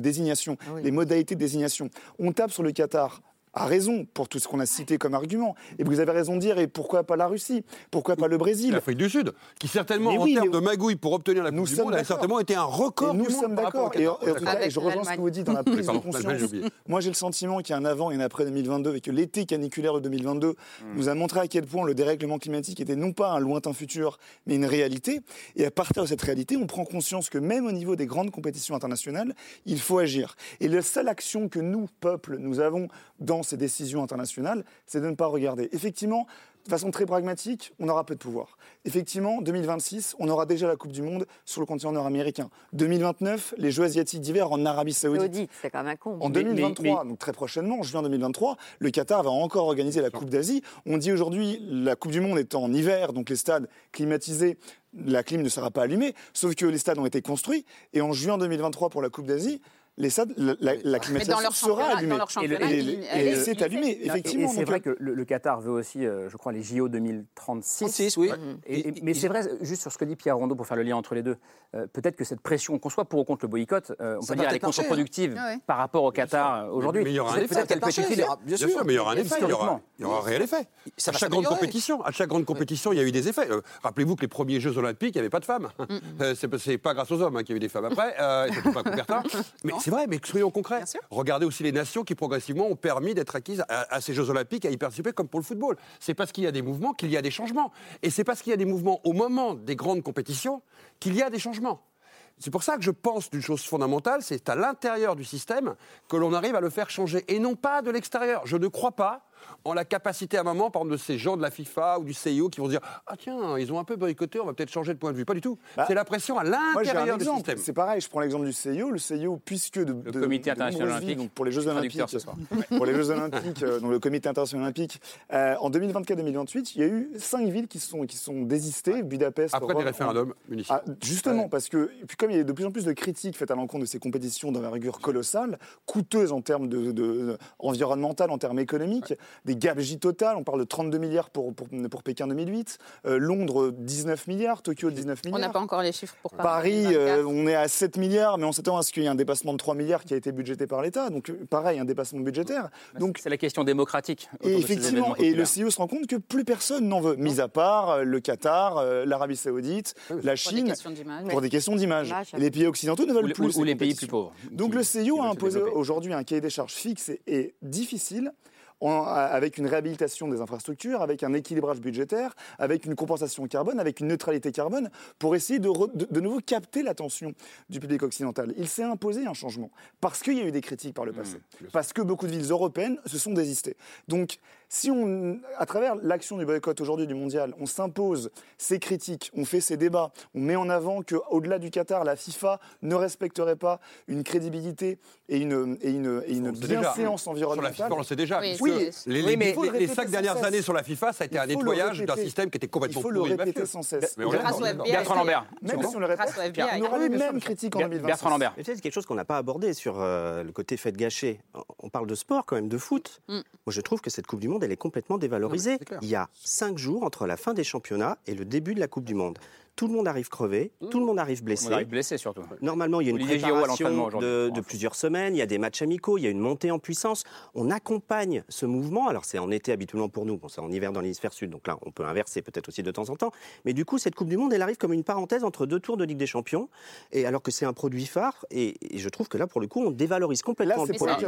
désignation, les modalités de désignation. On tape sur le Qatar. A raison pour tout ce qu'on a cité comme argument. Et vous avez raison de dire, et pourquoi pas la Russie? Pourquoi pas le Brésil? L'Afrique du Sud, qui certainement, Mais en oui, termes de magouille pour obtenir la Coupe du Monde, a certainement été un record Et nous du sommes d'accord. Et, je rejoins ce que vous dites dans la prise Pardon, de conscience. Moi, j'ai le sentiment qu'il y a un avant et un après 2022 et que l'été caniculaire de 2022 nous a montré à quel point le dérèglement climatique était non pas un lointain futur, mais une réalité. Et à partir de cette réalité, on prend conscience que même au niveau des grandes compétitions internationales, il faut agir. Et la seule action que nous, peuple, nous avons dans ces décisions internationales, c'est de ne pas regarder. Effectivement, de façon très pragmatique, on aura peu de pouvoir. Effectivement, 2026, on aura déjà la Coupe du Monde sur le continent nord-américain. 2029, les Jeux asiatiques d'hiver en Arabie Saoudite. Saoudite, c'est quand même un con. En 2023, donc très prochainement, en juin 2023, le Qatar va encore organiser la Coupe d'Asie. On dit aujourd'hui la Coupe du Monde est en hiver, donc les stades climatisés, la clim ne sera pas allumée, sauf que les stades ont été construits et en juin 2023 pour la Coupe d'Asie. Les stades, la, la- la climatisation leur sera allumée. dans leur championnat, et, c'est allumé, effectivement. Et, c'est vrai euh, que le, le Qatar veut aussi, euh, je crois, les JO 2036. 36, oui. Et- et- mais c'est vrai, juste sur ce que dit Pierre Rondeau, pour faire le lien entre les deux, euh, peut-être que cette pression, qu'on soit pour ou contre le boycott, euh, on Ça peut va dire elle est contre-productive hein. Ouais. par rapport au Qatar aujourd'hui. Mais il y aura un effet, bien sûr. mais il y aura un effet, il y aura, un réel effet. À chaque grande compétition, à chaque grande compétition, il y a eu des effets. Rappelez-vous que les premiers Jeux Olympiques, il n'y avait pas de femmes. C'est pas- grâce aux hommes hein, qu'il y a eu des femmes après, surtout pas à Coubertin. Mais c'est vrai, mais soyons concrets. Regardez aussi les nations qui progressivement ont permis d'être acquises à, à ces Jeux Olympiques, à y participer comme pour le football. C'est parce qu'il y a des mouvements qu'il y a des changements. Et c'est parce qu'il y a des mouvements au moment des grandes compétitions qu'il y a des changements. C'est pour ça que je pense d'une chose fondamentale, c'est à l'intérieur du système que l'on arrive à le faire changer et non pas de l'extérieur. Je ne crois pas en la capacité à un moment, par exemple, de ces gens de la FIFA ou du CIO qui vont se dire Ah tiens, ils ont un peu boycotté, on va peut-être changer de point de vue. Pas du tout. Bah, c'est la pression à l'intérieur du système. C'est pareil, je prends l'exemple du CIO. Le CIO, puisque de, Le de- Comité de international olympique. donc pour les Jeux olympiques, Traducteur ce soir. pour les Jeux olympiques, euh, donc le Comité international olympique, euh, en 2024-2028, il y a eu cinq villes qui sont qui sont désistées, Budapest. Après des référendums municipaux. ah, justement, parce que puis comme il y a de plus en plus de critiques faites à l'encontre de ces compétitions d'envergure colossale, coûteuses en termes de, de- de- environnemental, en termes économiques, des gabegies totales. On parle de 32 milliards pour, pour, pour Pékin 2008, euh, Londres 19 milliards, Tokyo 19 On milliards. n'a pas encore les chiffres pour Paris, 2024. euh, on est à 7 milliards, mais on s'attend à ce qu'il y ait un dépassement de 3 milliards qui a été budgété par l'État. Donc, euh, pareil, un dépassement budgétaire. Donc, C'est la question démocratique. et de ces effectivement, et le. CEO se rend compte que plus personne n'en veut, mis à part le Qatar, l'Arabie Saoudite, la Chine, pour des questions d'image. Les pays occidentaux ne Ou veulent les- plus. ou- ces ou les pays plus pauvres. Donc qui- le veulent a imposé aujourd'hui un cahier des charges fixe et, et difficile. En- avec une réhabilitation des infrastructures, avec un équilibrage budgétaire, avec une compensation carbone, avec une neutralité carbone, pour essayer de, re- de, de nouveau capter l'attention du public occidental. Il s'est imposé un changement, parce qu'il y a eu des critiques par le passé, parce que beaucoup de villes européennes se sont désistées. Donc, si on, à travers l'action du boycott aujourd'hui du mondial, on s'impose ces critiques, on fait ces débats, on met en avant qu'au-delà du Qatar, la FIFA ne respecterait pas une crédibilité et une, et une, et le bienséance Sur la environnementale. FIFA, on le sait déjà. Oui, les, oui, mais les- il faut le les cinq dernières années sur la FIFA, ça a été Il un faut le nettoyage d'un système qui était Il complètement faut le pourri et répéter sans cesse. Mais on Bertrand Lambert. Même si on le répète, on aura les mêmes critiques en Ber- 2026. Bertrand Lambert. Peut-être quelque chose qu'on n'a pas abordé sur euh, le côté fait gâcher. On parle de sport quand même, de foot. Mm. Moi, je trouve que cette Coupe du Monde, elle est complètement dévalorisée. Il y a cinq jours entre la fin des championnats et le début de la Coupe du Monde. Tout le monde arrive crevé, tout le monde arrive blessé. On arrive blessé surtout. Normalement, il y a une Olivier préparation de, de plusieurs semaines, il y a des matchs amicaux, il y a une montée en puissance. On accompagne ce mouvement. Alors, c'est en été habituellement pour nous, bon, c'est en hiver dans l'hémisphère sud, donc là, on peut inverser peut-être aussi de temps en temps. Mais du coup, cette Coupe du Monde, elle arrive comme une parenthèse entre deux tours de Ligue des Champions, et alors que c'est un produit phare, et, et je trouve que là, pour le coup, on dévalorise complètement Là, le produit.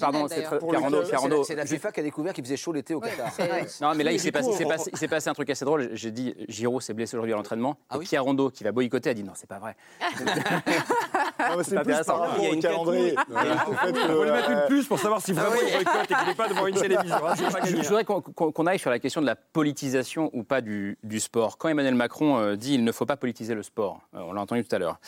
pardon, c'est c'est- la FIFA qui a découvert qu'il faisait chaud l'été au Qatar. Non, mais là, il s'est passé, un truc assez drôle. J'ai dit, Giroud s'est blessé aujourd'hui à l'entraînement. Et Pierre Rondeau, qui va boycotter, a dit non, c'est pas vrai. C'est intéressant. par rapport Il y a au une calendrier. Il faut lui mettre euh, une puce pour savoir si vraiment il boycotte et qu'il n'est pas devant une télévision. hein, pas Je, voudrais qu'on qu'on aille sur la question de la politisation ou pas du, du sport. Quand Emmanuel Macron euh, dit il ne faut pas politiser le sport, euh, on l'a entendu tout à l'heure,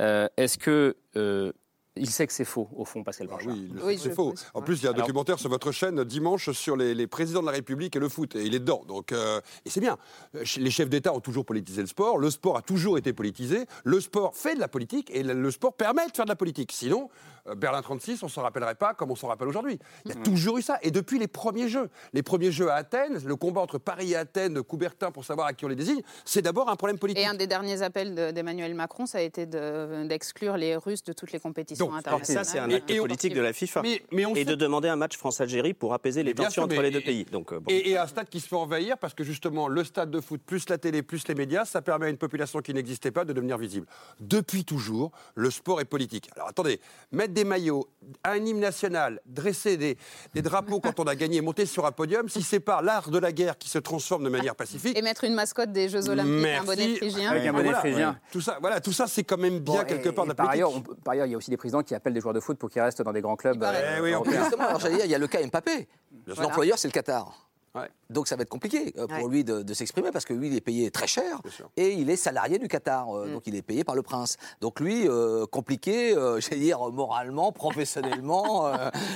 euh, est-ce que euh, il sait que c'est faux au fond, Pascal Blanchard Oui, le- Oui, c'est faux. pense, En plus, il y a un Alors- documentaire sur votre chaîne dimanche sur les, les présidents de la République et le foot. Et il est dedans. Donc, euh, et c'est bien. Euh, Les chefs d'État ont toujours politisé le sport. Le sport a toujours été politisé. Le sport fait de la politique et le, sport permet de faire de la politique. Sinon, Berlin 36, on ne s'en rappellerait pas comme on s'en rappelle aujourd'hui. Il y a toujours eu ça. Et depuis les premiers Jeux, les premiers Jeux à Athènes, le combat entre Paris et Athènes de Coubertin pour savoir à qui on les désigne, c'est d'abord un problème politique. Et un des derniers appels de- d'Emmanuel Macron, ça a été de- d'exclure les Russes de toutes les compétitions Donc, internationales. Ça, c'est un Et- acte et on- politique de la FIFA. Mais- mais on et sait- de demander un match France-Algérie pour apaiser les tensions sûr, entre les deux pays. Donc, euh, bon. Et, et un stade qui se fait envahir parce que justement le stade de foot plus la télé plus les médias, ça permet à une population qui n'existait pas de devenir visible. Depuis toujours, le sport est politique. Alors attendez, mettre des maillots, un hymne national, dresser des, des drapeaux quand on a gagné, monter sur un podium, si c'est pas l'art de la guerre qui se transforme de manière pacifique. Et mettre une mascotte des Jeux Olympiques, un bonnet Merci. phrygien. Avec un bonnet Voilà. phrygien. Tout ça, voilà, tout ça, c'est quand même bien Bon, quelque et- part de et la par politique. ailleurs, on peut- par ailleurs, il y a aussi des présidents qui appellent des joueurs de foot pour qu'ils restent dans des grands clubs. Eh oui. Justement, alors j'allais dire, il y a le cas Mbappé. L'employeur, c'est le Qatar. Ouais. Donc ça va être compliqué euh, pour Ouais. lui de, de s'exprimer parce que lui, il est payé très cher et il est salarié du Qatar. euh, Donc il est payé par le prince. Donc lui, euh, compliqué, euh, j'allais dire, moralement, professionnellement.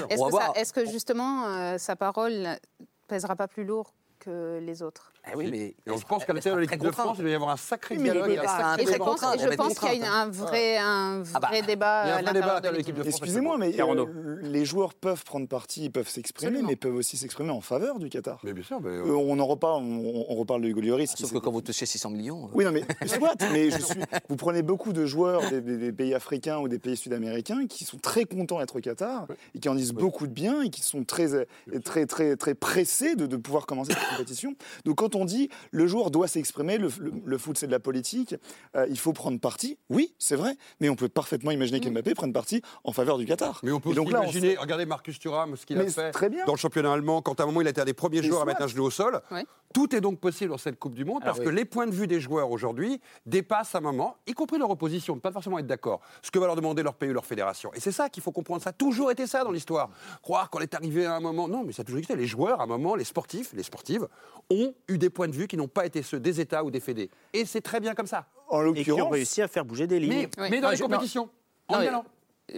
Est-ce que, que justement sa parole pèsera pas plus lourd que les autres Eh oui, mais Et on pense qu'à l'intérieur de l'équipe de France, il doit y avoir un sacré Mais dialogue. et un Et je pense, je qu'il y a un vrai, un Ah bah, vrai débat à l'intérieur de l'équipe de France. Excusez-moi, mais euh, les joueurs peuvent prendre parti, ils peuvent s'exprimer, mais peuvent aussi s'exprimer en faveur du Qatar. Mais bien sûr, mais, Euh, on en reparle, on, on reparle de Hugo Lloris. Sauf que quand vous touchez 600 millions. euh, Oui, non, mais soit, mais je suis. Vous prenez beaucoup de joueurs des, des- des pays africains ou des pays sud-américains qui sont très contents d'être au Qatar et qui en disent beaucoup de bien et qui sont très, euh, très, très, très pressés de, de pouvoir commencer compétition. Donc, quand on dit le joueur doit s'exprimer, le, le- le foot c'est de la politique, euh, il faut prendre parti. Oui, c'est vrai, mais on peut parfaitement imaginer qu'Mbappé prenne parti en faveur du Qatar. Mais on peut là, on imaginer, regardez Marcus Thuram, ce qu'il a fait très bien. dans le championnat allemand, quand à un moment il était un des premiers joueurs à mettre un genou au sol. Ouais. Tout est donc possible dans cette Coupe du Monde Alors, parce que oui. les points de vue des joueurs aujourd'hui dépassent à un moment, y compris leur opposition, ne pas forcément être d'accord, ce que va leur demander leur pays ou leur fédération. Et c'est ça qu'il faut comprendre. Ça a toujours été ça dans l'histoire. Croire qu'on est arrivé à un moment. Non, mais ça a toujours existé. Les joueurs, à un moment, les sportifs, les sportives, ont eu des points de vue qui n'ont pas été ceux des États ou des fédés. Et c'est très bien comme ça. En Et qui ont l'occurrence, réussi à faire bouger des lignes. Mais, Oui. mais dans Non, les je- compétitions, en Non.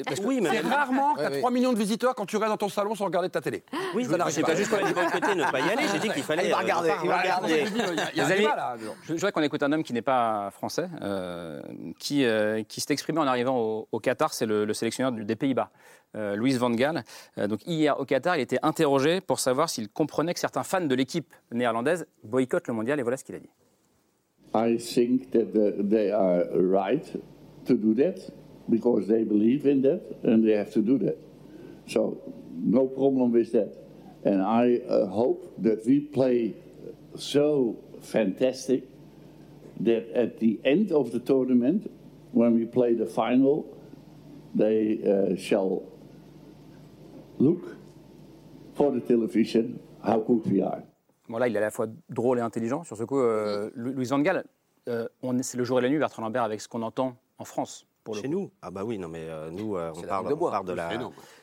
Parce que- oui, mais C'est rarement que tu as Ouais, ouais. 3 millions de visiteurs quand tu restes dans ton salon sans regarder ta télé. Oui, mais n'arrive j'ai pas. juste pas dit boycotter, ne pas y aller. J'ai dit qu'il fallait. Il va euh, regarder, il va regarder. Il y a- débat, là. Je, je voudrais qu'on écoute un homme qui n'est pas français, euh, qui, euh, qui s'est exprimé en arrivant au, au Qatar, c'est le, le sélectionneur des Pays-Bas, euh, Louis Van Gaal. Euh, donc hier au Qatar, il était interrogé pour savoir s'il comprenait que certains fans de l'équipe néerlandaise boycottent le mondial, et voilà ce qu'il a dit. I think that they are right to do that because they believe in that and they have to do that. So, no problem with that. And I uh, hope that we play so fantastic that at the end of the tournament, when we play the final, they uh, shall look for the television how good we are. Bon, là, il est à la fois drôle et intelligent. Sur ce coup, euh, Lou- Louis Van Gaal, euh, c'est le jour et la nuit, Bertrand Lambert, avec ce qu'on entend en France. Pour Chez coup. nous Ah bah oui, non mais euh, nous, euh, on, parle, on parle de la.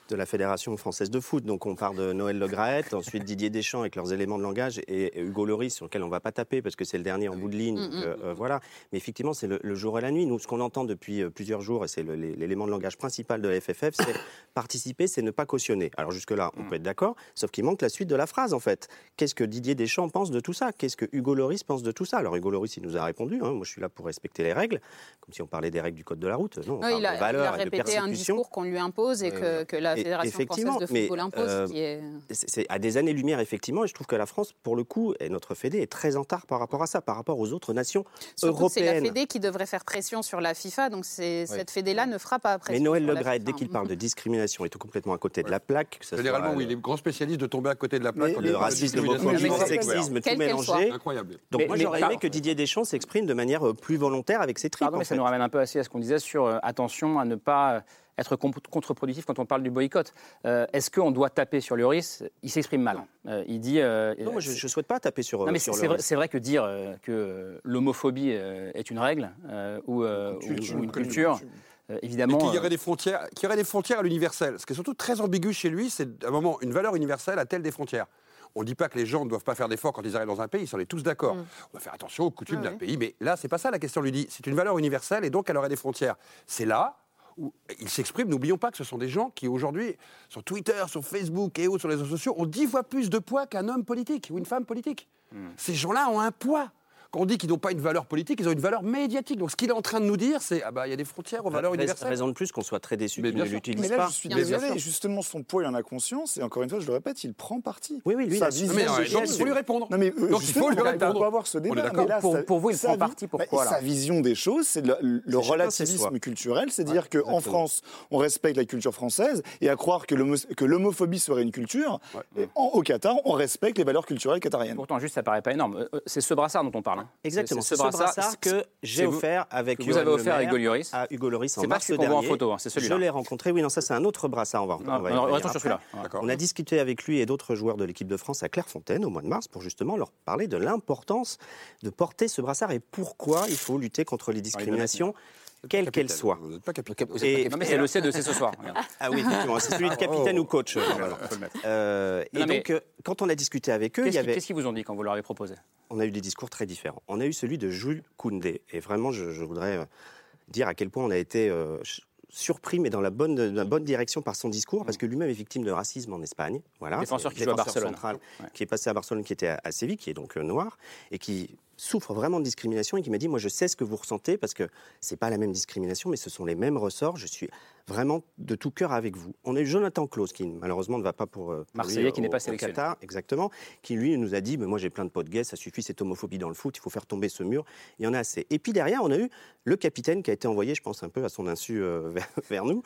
De la Fédération française de foot. Donc on parle de Noël Le Graët, ensuite Didier Deschamps avec leurs éléments de langage et, et Hugo Lloris sur lequel on va pas taper parce que c'est le dernier en bout de ligne. Mm, donc, euh, euh, voilà. Mais effectivement, c'est le, le jour et la nuit. Nous, ce qu'on entend depuis euh, plusieurs jours, et c'est l'élément de langage principal de la FFF, c'est participer, c'est ne pas cautionner. Alors jusque-là, on peut être d'accord, sauf qu'il manque la suite de la phrase en fait. Qu'est-ce que Didier Deschamps pense de tout ça? Qu'est-ce que Hugo Lloris pense de tout ça? Alors Hugo Lloris, il nous a répondu. hein, moi, je suis là pour respecter les règles, comme si on parlait des règles du code de la route. Non, on Oui, parle il, a, de il valeurs a et de répété un discours qu'on lui impose et que, que la Fédération effectivement, française de mais, football impose. euh, est... C'est à des années-lumière, effectivement, et je trouve que la France, pour le coup, et notre Fédé est très en retard par rapport à ça, par rapport aux autres nations Surtout que c'est la européennes. Fédé qui devrait faire pression sur la FIFA, donc cette Fédé-là ne fera pas pression. Mais Noël Le FIFA. dès qu'il parle de discrimination, est complètement à côté de la plaque. Que ça Généralement, soit, oui, euh, il est grand spécialiste de tomber à côté de la plaque. Le racisme, l'homophobie, le sexisme, tout mélangé. Incroyable. Donc moi, j'aurais aimé que Didier Deschamps s'exprime de manière euh, plus volontaire avec ses tripes. Pardon, mais ça nous ramène un peu aussi à ce qu'on disait sur euh, attention à ne pas être contre-productif quand on parle du boycott. Euh, Est-ce qu'on doit taper sur Lloris Il s'exprime mal. Euh, il dit. euh, Non, moi, je ne souhaite pas taper sur, non, mais sur c'est vrai, risque. c'est vrai que dire euh, que l'homophobie euh, est une règle euh, ou, euh, ou- Culture. ou une culture, euh, évidemment. Et qu'il y aurait des frontières, qu'il y aurait des frontières à l'universel. Ce qui est surtout très ambigu chez lui, c'est à un moment une valeur universelle a-t-elle des frontières? On ne dit pas que les gens ne doivent pas faire d'efforts quand ils arrivent dans un pays, ils sont tous d'accord. Mm. On doit faire attention aux coutumes Ah d'un pays, mais là, c'est pas ça la question. On lui dit, c'est une valeur universelle et donc elle aurait des frontières. C'est là où il s'exprime. N'oublions pas que ce sont des gens qui aujourd'hui, sur Twitter, sur Facebook et autres, sur les réseaux sociaux, ont dix fois plus de poids qu'un homme politique ou une femme politique. Mm. Ces gens-là ont un poids. Quand on dit qu'ils n'ont pas une valeur politique, ils ont une valeur médiatique. Donc ce qu'il est en train de nous dire, c'est ah bah il y a des frontières aux valeurs universelles. Raison de plus qu'on soit très déçu Mais qu'il ne l'utilise Mais là, pas. je suis désolé. Justement, son poids, il en a conscience. Et encore une fois, je le répète, il prend parti. Oui, oui, lui, Sa vision Mais, des euh, donc, il faut lui répondre. Non, mais euh, Donc, il faut lui répondre. On va avoir ce débat. mais là, Pour- sa- pour vous, il prend parti, pourquoi, bah, là Sa vision des choses, c'est le, le relativisme culturel. C'est-à-dire qu'en France, on respecte la culture française. Et à croire que l'homo- que l'homophobie serait une culture, en- au Qatar, on respecte les valeurs culturelles qatariennes. Pourtant, juste, ça paraît pas énorme. Euh, euh, C'est ce brassard dont on parle. Exactement, C'est c'est ce brassard que c'est- j'ai c'est offert avec que vous avez offert à Hugo Lloris. à Hugo Lloris en C'est pas mars celui qu'on voit en dernier. photo, hein, c'est celui-là. Je l'ai rencontré, oui, non, ça c'est un autre brassard, on va, on va sur celui-là. On a discuté avec lui et d'autres joueurs de l'équipe de France à Clairefontaine au mois de mars pour justement leur parler de l'importance de porter ce brassard et pourquoi il faut lutter contre les discriminations, quelles qu'elles soient. Vous n'êtes pas capitaine. Et- c'est le C de C ce soir. Ah oui, c'est celui de capitaine Oh. ou coach. euh. Euh, et donc, euh, quand on a discuté avec eux, il Qu'est-ce y qu'ils avait... qu'est-ce qu'ils vous ont dit quand vous leur avez proposé? On a eu des discours très différents. On a eu celui de Jules Koundé. Et vraiment, je, je voudrais dire à quel point on a été euh, surpris, mais dans la bonne, dans la bonne direction par son discours, parce que lui-même est victime de racisme en Espagne. Voilà, Défenseur qui joue à défenseur Barcelone. central, Ouais. qui est passé à Barcelone, qui était à, à Séville, qui est donc euh, noir, et qui souffre vraiment de discrimination et qui m'a dit, moi je sais ce que vous ressentez, parce que c'est pas la même discrimination, mais ce sont les mêmes ressorts. Je suis vraiment de tout cœur avec vous. On a eu Jonathan Klaus, qui malheureusement ne va pas pour... euh, pour Marseillais qui n'est pas sélectionné. Qatar, exactement, qui lui nous a dit, mais moi j'ai plein de potes gays, ça suffit cette homophobie dans le foot, il faut faire tomber ce mur, il y en a assez. Et puis derrière, on a eu le capitaine qui a été envoyé, je pense un peu à son insu euh, vers, vers nous,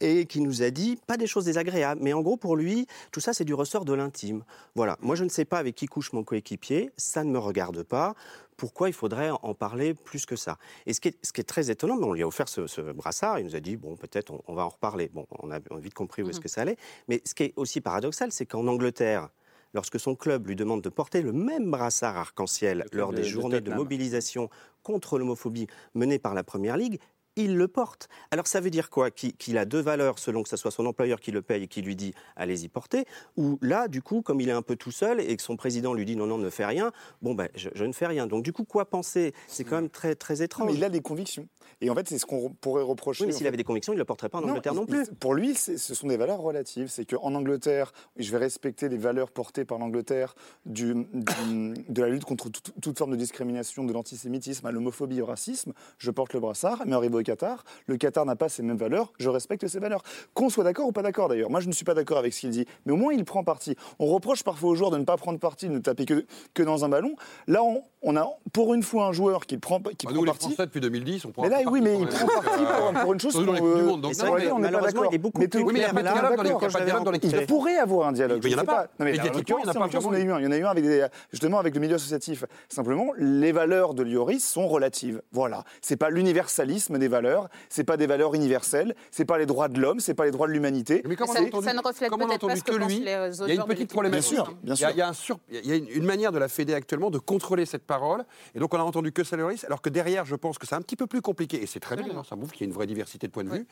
et qui nous a dit, pas des choses désagréables, mais en gros pour lui, tout ça c'est du ressort de l'intime. Voilà, moi je ne sais pas avec qui couche mon coéquipier, ça ne me regarde pas. Pourquoi il faudrait en parler plus que ça Et ce qui, est, ce qui est très étonnant, mais on lui a offert ce, ce brassard, il nous a dit, bon, peut-être on, on va en reparler. Bon, on a, on a vite compris où est-ce que ça allait. Mais ce qui est aussi paradoxal, c'est qu'en Angleterre, lorsque son club lui demande de porter le même brassard arc-en-ciel lors de- des de journées de Tottenham. mobilisation contre l'homophobie menées par la Première Ligue, il le porte. Alors ça veut dire quoi? Qu'il a deux valeurs selon que ce soit son employeur qui le paye et qui lui dit allez-y porter, ou là, du coup, comme il est un peu tout seul et que son président lui dit non, non, ne fais rien, bon, ben, je, je ne fais rien. Donc du coup, quoi penser? C'est quand même très, très Non, étrange. mais il a des convictions. Et en fait, c'est ce qu'on pourrait reprocher. Oui, mais en s'il avait des convictions, il ne le porterait pas en Angleterre non, plus. pour lui, ce sont des valeurs relatives. C'est qu'en Angleterre, je vais respecter les valeurs portées par l'Angleterre du, du- de la lutte contre tout- toute forme de discrimination, de l'antisémitisme, à l'homophobie, au racisme. Je porte le brassard, mais arrivé au Le Qatar n'a pas ces mêmes valeurs, je respecte ces valeurs. Qu'on soit d'accord ou pas d'accord d'ailleurs. Moi, je ne suis pas d'accord avec ce qu'il dit, mais au moins, il prend parti. On reproche parfois aux joueurs de ne pas prendre parti, de ne taper que, que dans un ballon. Là, on, on a pour une fois un joueur qui prend, qui Bah, prend nous, les parti. Français, depuis 2010, on prend Mais là, oui, mais il prend les- parti pour, pour une chose Surtout dans les qu'on, Coupes du euh, Monde. Donc, ça, on n'est pas d'accord. il est beaucoup Mais plus tout- Oui, mais il y a clair pas de là. dialogue dans les- D'accord, il dans les pourrait avoir un dialogue. Mais il y je en a sais pas. Non, mais il y en a pas. Il y en a eu un avec des, justement avec le milieu associatif. Simplement, les valeurs de Lioris sont relatives. Voilà. C'est pas l'universalisme des valeurs. C'est pas des valeurs universelles. C'est pas les droits de l'homme. C'est pas les droits de l'humanité. Mais comment Ça- ne reflète comment on a peut-être pas ce que lui les autres Il y a une petite problématique. Bien sûr, bien Il y a- une manière de la Fédé actuellement de contrôler cette Et donc, on a entendu que Saloris, alors que derrière, je pense que c'est un petit peu plus compliqué. Et c'est très bien, hein, ça prouve qu'il y a une vraie diversité de points de vue.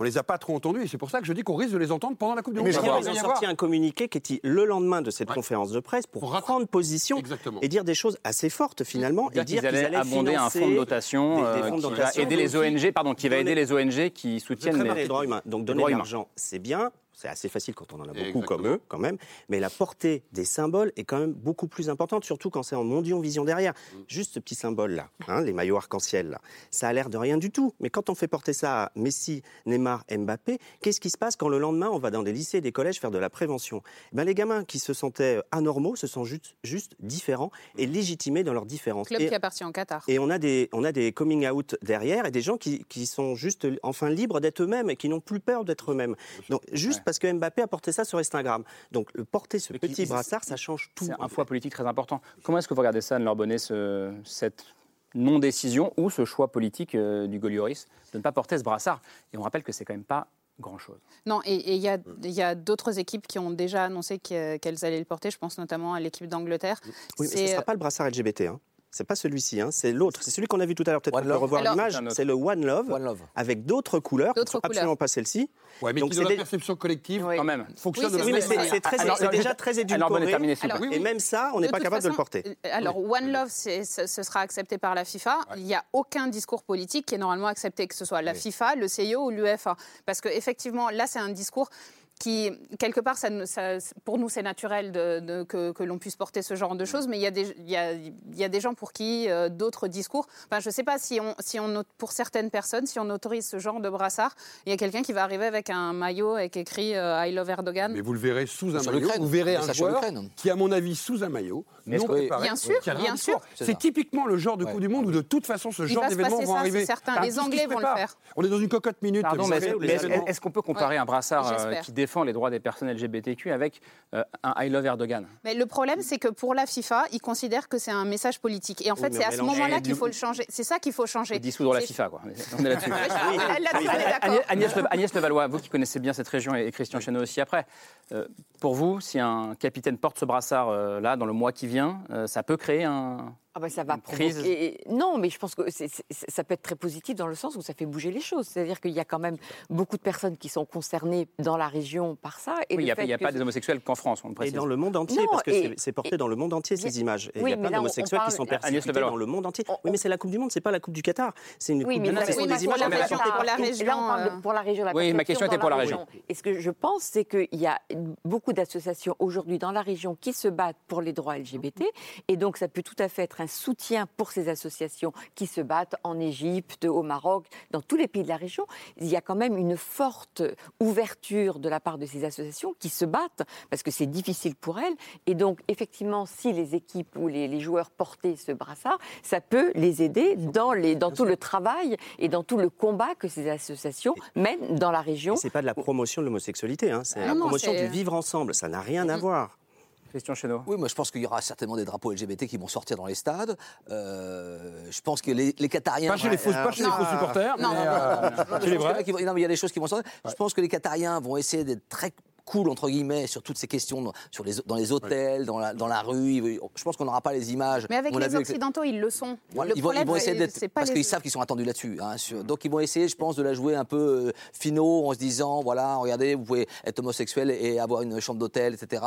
On les a pas trop entendus. Et c'est pour ça que je dis qu'on risque de les entendre pendant la Coupe du Monde. Mais ils ont sorti un communiqué qui était le lendemain de cette conférence de presse pour, prendre position Exactement. et dire des choses assez fortes finalement et dire qu'ils allaient abonder un fonds de dotation, des- des euh, fonds de qui va dotation, aider les ONG, pardon, qui va aider les ONG qui soutiennent les, droits humains. Donc donner de l'argent, c'est bien. C'est assez facile quand on en a beaucoup Exactement. comme eux, quand même. Mais la portée des symboles est quand même beaucoup plus importante, surtout quand c'est en mondion vision derrière. Mm. Juste ce petit symbole-là, hein, les maillots arc-en-ciel, là, ça a l'air de rien du tout. Mais quand on fait porter ça à Messi, Neymar, Mbappé, qu'est-ce qui se passe quand le lendemain, on va dans des lycées et des collèges faire de la prévention? Eh ben, Les gamins qui se sentaient anormaux se sentent juste, juste différents et légitimés dans leurs différences. Club Et- qui appartient au Qatar. et on a des, on a des coming out derrière et des gens qui, qui sont juste enfin libres d'être eux-mêmes et qui n'ont plus peur d'être eux-mêmes. Donc juste parce que Mbappé a porté ça sur Instagram. Donc le porter ce petit brassard, ça change tout. C'est un poids politique très important. Comment est-ce que vous regardez ça, Anne-Laure Bonnet, ce- cette non-décision ou ce choix politique euh, du Golioris de ne pas porter ce brassard? Et on rappelle que c'est quand même pas grand-chose. Non, et il y a, il y a d'autres équipes qui ont déjà annoncé que- qu'elles allaient le porter. Je pense notamment à l'équipe d'Angleterre. Oui, mais ce ne sera pas le brassard LGBT. Hein. C'est pas celui-ci, hein, c'est l'autre. C'est celui qu'on a vu tout à l'heure. Peut-être One qu'on peut Love. revoir l'image. C'est le One Love, avec d'autres couleurs, D'autres absolument pas celle-ci. Ouais, mais Donc c'est la des- perception collective, Quand même. fonctionne Oui, de Oui, mais c'est déjà très édulcoré. Et même ça, on n'est pas capable de le porter. euh, Alors, One Love, c'est- ce ce sera accepté par la FIFA. Il n'y a aucun discours politique qui est normalement accepté, que ce soit la FIFA, le CIO ou l'UEFA. Parce qu'effectivement, là, c'est un discours qui, quelque part, ça, nous- ça- pour nous, c'est naturel de, de- que, que l'on puisse porter ce genre de choses, mais il y a des, il y a, il y a des gens pour qui euh, d'autres discours. Enfin, je ne sais pas si on, si on, au- pour certaines personnes, si on autorise ce genre de brassard, il y a quelqu'un qui va arriver avec un maillot avec écrit euh, I love Erdogan. Mais vous le verrez sous un Sur maillot. Vous verrez un joueur qui, à mon avis, sous un maillot, Mais non préparé. Bien sûr, bien sûr. C'est typiquement le genre de Coupe du Monde où, de toute façon, ce genre va passer vont ça, arriver. certain. Les Anglais vont le faire. On est dans une cocotte minute. Est-ce- qu'on peut comparer un brassard euh, qui défend les droits des personnes LGBTQ avec euh, un I love Erdogan Mais le problème, c'est que pour la FIFA, ils considèrent que c'est un message politique. Et en Oui, fait, c'est à ce moment-là qu'il faut le changer. C'est ça qu'il faut changer. Dissoudre la FIFA, quoi. On est là-dessus. Agnès, Agnès Le- Agnès Levallois, vous qui connaissez bien cette région et et Christian Chesneau aussi après, euh, pour vous, si un capitaine porte ce brassard euh, là dans le mois qui vient, ça peut créer un, Ah bah ça va provoquer- Non, mais je pense que ça peut être très positif dans le sens où ça fait bouger les choses. C'est-à-dire qu'il y a quand même beaucoup de personnes qui sont concernées dans la région par ça. Et Oui, il n'y a, fait il y a que pas ce- des homosexuels qu'en France, on le Et dans le monde entier, Non, parce que c'est- porté et- dans le monde entier, ces images. Et il oui, y a plein d'homosexuels qui parle- sont Agnès persécutés dans le monde entier. On- Oui, mais c'est la Coupe du Monde, c'est pas la Coupe du Qatar. C'est une Oui, Coupe mais du là, Monde, ce oui, sont mais des pour images la importantes. région, pour la région, Là, on parle pour la région. La Oui, ma question était pour la région. Et ce que je pense, c'est qu'il y a beaucoup d'associations aujourd'hui dans la région qui se battent pour les droits LGBT. Et donc, ça peut tout à fait être un soutien pour ces associations qui se battent en Égypte, au Maroc, dans tous les pays de la région. Il y a quand même une forte ouverture de la part de ces associations qui se battent parce que c'est difficile pour elles. Et donc, effectivement, si les équipes ou les, les joueurs portaient ce brassard, ça peut les aider dans, les, dans tout le travail et dans tout le combat que ces associations mènent dans la région. C'est pas de la promotion de l'homosexualité, hein, c'est Ah la promotion du vivre ensemble. Ça n'a rien à voir. Christian Chesneau. Oui, moi je pense qu'il y aura certainement des drapeaux LGBT qui vont sortir dans les stades. Euh, je pense que les, les Qatariens. Pas chez les faux, pas chez les faux supporters, Non, mais non, euh, Je pense chez les qu'il y en a vrais. qui vont- non, mais il y a des choses qui vont sortir. Je pense que les Qatariens vont essayer d'être très cool entre guillemets sur toutes ces questions dans, sur les, dans les hôtels, dans, la, dans la rue. Je pense qu'on n'aura pas les images. Mais avec On les vu les- Occidentaux, ils le sont. Voilà, le ils, vont, ils vont essayer d'être parce les- qu'ils savent qu'ils sont attendus là-dessus. hein, sur- donc ils vont essayer, je pense, de la jouer un peu euh, finaux en se disant voilà, regardez, vous pouvez être homosexuel et avoir une chambre d'hôtel, etc.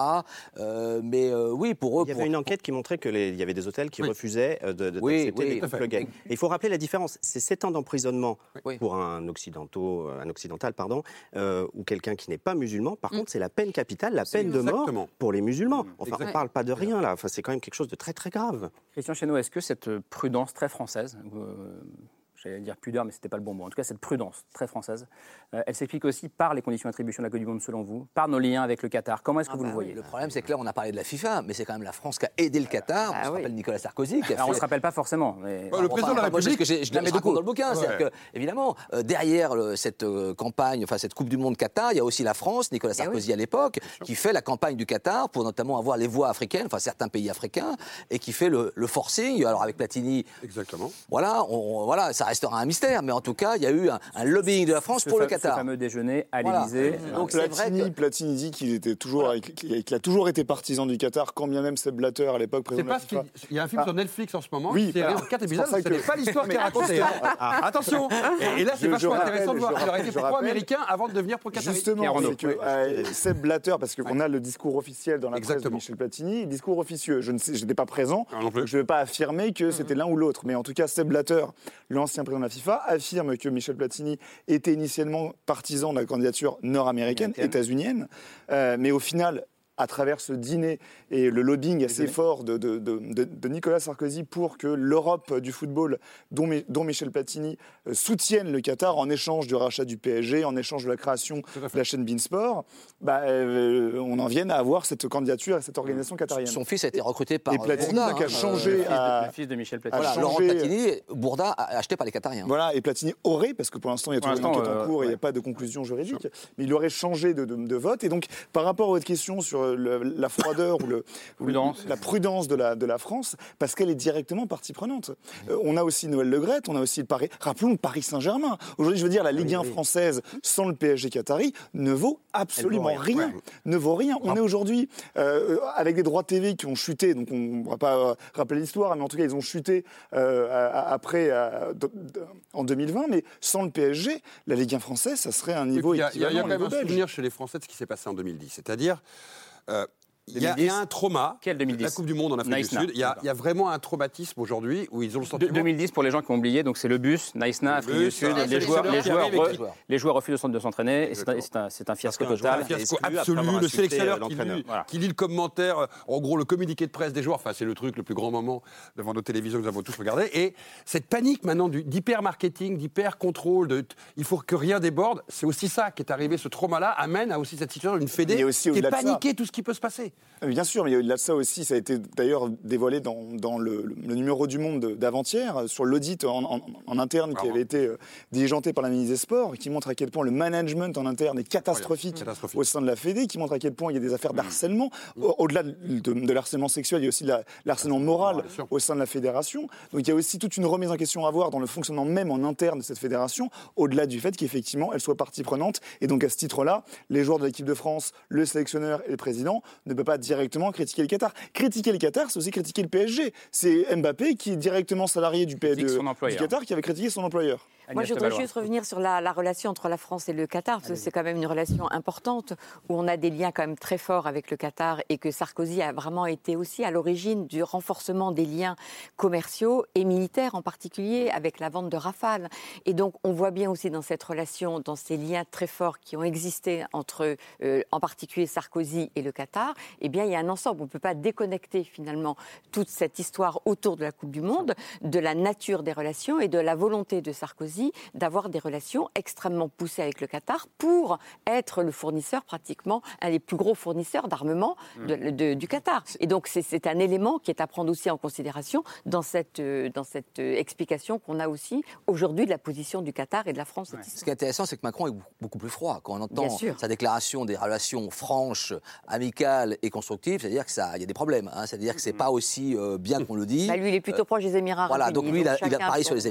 Euh, mais euh, oui, pour eux, Il y pour- avait une enquête qui montrait qu'il y avait des hôtels qui Oui. refusaient euh, de, de Oui, les couples gays. Et il faut rappeler la différence. C'est 7 ans d'emprisonnement Oui. pour un, occidentaux, un occidental pardon, euh, ou quelqu'un qui n'est pas musulman. Par contre, c'est la peine capitale, la peine de mort pour les musulmans. Enfin, on ne parle pas de rien là. Enfin, c'est quand même quelque chose de très très grave. Christian Chesneau, est-ce que cette prudence très française, euh, j'allais dire pudeur, mais c'était pas le bon mot, en tout cas cette prudence très française, euh, elle s'explique aussi par les conditions d'attribution de la Coupe du Monde selon vous, par nos liens avec le Qatar Comment est-ce que Ah vous bah le oui, voyez Le problème, c'est que là, on a parlé de la FIFA, mais c'est quand même la France qui a aidé le Qatar. Ah on se oui. rappelle Nicolas Sarkozy qui a Alors, on ne se rappelle pas forcément. Mais... Ouais, le président de la ce République. que j'ai- je raconte beaucoup. dans le bouquin. Ouais. C'est-à-dire que, évidemment, euh, derrière le- cette euh, campagne, enfin cette Coupe du Monde Qatar, il y a aussi la France, Nicolas Eh Sarkozy à l'époque, qui fait la campagne du Qatar pour notamment avoir les voix africaines, enfin certains pays africains, et qui fait le, le forcing. Alors avec Platini, Exactement. voilà, on- voilà, ça restera un mystère, mais en tout cas, il y a eu un, un lobbying de la France Ce pour le fa- ce Qatar. fameux déjeuner à Voilà. l'Élysée. Donc c'est vrai Platini, que Platini dit qu'il était toujours, qu'il qu'il a toujours été partisan du Qatar, quand bien même Sepp Blatter à l'époque C'est président de la FIFA. Il y a un film Ah. sur Netflix en ce moment. Oui, série voilà. en quatre C'est épisodes. Ce que- n'est pas l'histoire qui est racontée. hein. Attention. Et, et là, c'est vachement je rappelle, intéressant de voir je qu'il aurait été rappelle, je pro-américain avant de devenir pro-qatari. Justement, Pierre Renaud. c'est que euh, Sepp Blatter, parce qu'on a le discours officiel dans la presse de. Michel Platini, discours officieux. Je n'étais pas présent, Ah, je ne vais pas affirmer que c'était l'un ou l'autre. Mais en tout cas, Sepp Blatter, l'ancien président de la FIFA, affirme que Michel Platini était initialement partisan de la candidature nord-américaine, Américaine. états-unienne, Euh, mais au final. À travers ce dîner et le lobbying assez fort de, de- de- de- de Nicolas Sarkozy pour que l'Europe du football, dont, Mi- dont Michel Platini, euh, soutienne le Qatar en échange du rachat du PSG, en échange de la création de la chaîne Beansport, bah, euh, on en vienne à avoir cette candidature et cette organisation qatarienne. son fils a été recruté par Et Platini Bourda, qui a hein. changé Le fils de- à- le fils de Michel Platini. Voilà, Laurent Platini, Bourda, a- acheté par les Qatariens. Voilà, et Platini aurait, parce que pour l'instant il y a toujours une enquête en euh, cours et il n'y a pas de conclusion juridique, mais il aurait changé de, de- de vote. Et donc, par rapport à votre question sur euh, le- la froideur ou, le, ou la prudence de la, de la France, parce qu'elle est directement partie prenante. Euh, on a aussi Noël Le Graët, on a aussi le Paris. Rappelons le Paris Saint-Germain. Aujourd'hui, je veux dire, la Ligue 1 française sans le PSG Qatari ne vaut absolument vaut rien. rien. Ne vaut rien. On est aujourd'hui euh, avec des droits TV qui ont chuté, donc on ne va pas euh, rappeler l'histoire, mais en tout cas, ils ont chuté euh, après, en 2020. Mais sans le PSG, la Ligue 1 française, ça serait un niveau Il y a, il y a- y a quand même un souvenir chez les Français de ce qui s'est passé en 2010. C'est-à-dire, euh, il y, a- 2010? il y a un trauma. Quel 2010 La Coupe du Monde en Afrique Naïsna. du Sud. Il y, a, il y a vraiment un traumatisme aujourd'hui où ils ont le sentiment. 2010, pour les gens qui ont oublié, donc c'est le bus, Naïsna, Afrique bus, du Sud. ah, Les joueurs, les les refusent de s'entraîner. C'est un, un- un fiasco total. a fait fiasco absolu, le insulté, sélectionneur euh, qui lit, Voilà. qui lit le commentaire, euh, en gros le communiqué de presse des joueurs, enfin c'est le truc le plus grand moment devant nos télévisions que nous avons tous regardé, et cette panique maintenant d'hyper-marketing, d'hyper-contrôle, il faut que rien déborde, c'est aussi ça qui est arrivé, ce trauma-là amène à aussi cette situation d'une fédé qui est paniquée tout ce qui peut se passer. Euh, Bien sûr, mais il y a au-delà de ça aussi, ça a été d'ailleurs dévoilé dans, dans le, numéro du Monde de- d'avant-hier, euh, sur l'audit en, en- en interne qui avait été euh, diligenté par la ministre des Sports, qui montre à quel point le management en interne est catastrophique, Catastrophique. au sein de la Fédé, qui montre à quel point il y a des affaires d'harcèlement. Au- Au-delà de, de- de l'harcèlement sexuel, il y a aussi de l'harcèlement moral au sein de la fédération. Donc il y a aussi toute une remise en question à avoir dans le fonctionnement même en interne de cette fédération, au-delà du fait qu'effectivement elle soit partie prenante. Et donc à ce titre-là, les joueurs de l'équipe de France, le sélectionneur et le président ne peuvent pas directement critiquer le Qatar. Critiquer le Qatar, c'est aussi critiquer le PSG. C'est Mbappé qui est directement salarié du, P- de- du. Qatar qui avait critiqué son employeur. Moi, je voudrais juste revenir sur la, la relation entre la France et le Qatar, parce que c'est quand même une relation importante, où on a des liens quand même très forts avec le Qatar, et que Sarkozy a vraiment été aussi à l'origine du renforcement des liens commerciaux et militaires, en particulier avec la vente de Rafale. Et donc, on voit bien aussi dans cette relation, dans ces liens très forts qui ont existé entre, euh, en particulier Sarkozy et le Qatar, eh bien, il y a un ensemble. On ne peut pas déconnecter finalement toute cette histoire autour de la Coupe du Monde de la nature des relations et de la volonté de Sarkozy d'avoir des relations extrêmement poussées avec le Qatar pour être le fournisseur pratiquement un des plus gros fournisseurs d'armement de- de- du Qatar. Et donc c'est- un élément qui est à prendre aussi en considération dans cette, euh, dans cette euh, explication qu'on a aussi aujourd'hui de la position du Qatar et de la France. Ce qui est intéressant, c'est que Macron est beaucoup plus froid. Quand on entend sa déclaration des relations franches, amicales et constructives, c'est-à-dire qu'il y a des problèmes. hein. C'est-à-dire que c'est pas aussi euh, bien qu'on le dit. Bah, lui, il est plutôt proche des Émirats Voilà, donc lui, il a, il a chacun parlé sur les Sur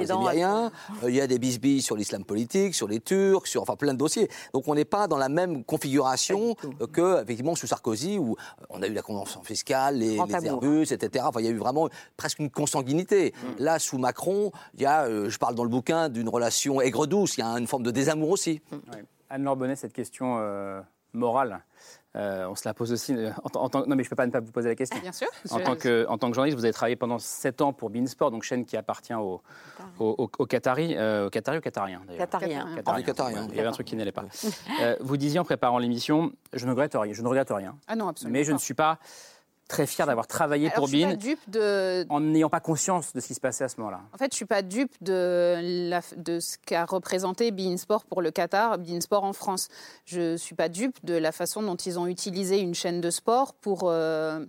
Émiriens. Euh, il y a des bisbilles sur l'islam politique, sur les Turcs, sur enfin plein de dossiers. Donc on n'est pas dans la même configuration que effectivement sous Sarkozy où euh, on a eu la convention fiscale, les, les. Airbus, etc. Enfin, il y a eu vraiment presque une consanguinité. Là, sous Macron, il y a, euh, je parle dans le bouquin d'une relation aigre-douce. Il y a une forme de désamour aussi. Ouais. Anne-Laure Bonnet, cette question euh, morale, euh, on se la pose aussi. euh, en, en non, mais je ne peux pas ne pas vous poser la question. Bien sûr. En tant, que, en tant que journaliste, vous avez travaillé pendant 7 ans pour Beansport, donc chaîne qui appartient au, au, au, au Qatari, euh, au Qatari ou Qatarien d'ailleurs Qatarien. Ah, les Qatariens. Il y avait un truc qui n'allait pas. Euh, vous disiez en préparant l'émission, je ne regrette rien, je ne regrette rien. Ah non, absolument. Mais je ne pas. suis pas très fier d'avoir travaillé Alors, pour je suis Bean pas dupe de, en n'ayant pas conscience de ce qui se passait à ce moment-là. En fait, je suis pas dupe de, la- de ce qu'a représenté Beansport pour le Qatar, Beansport en France. Je suis pas dupe de la façon dont ils ont utilisé une chaîne de sport pour. euh,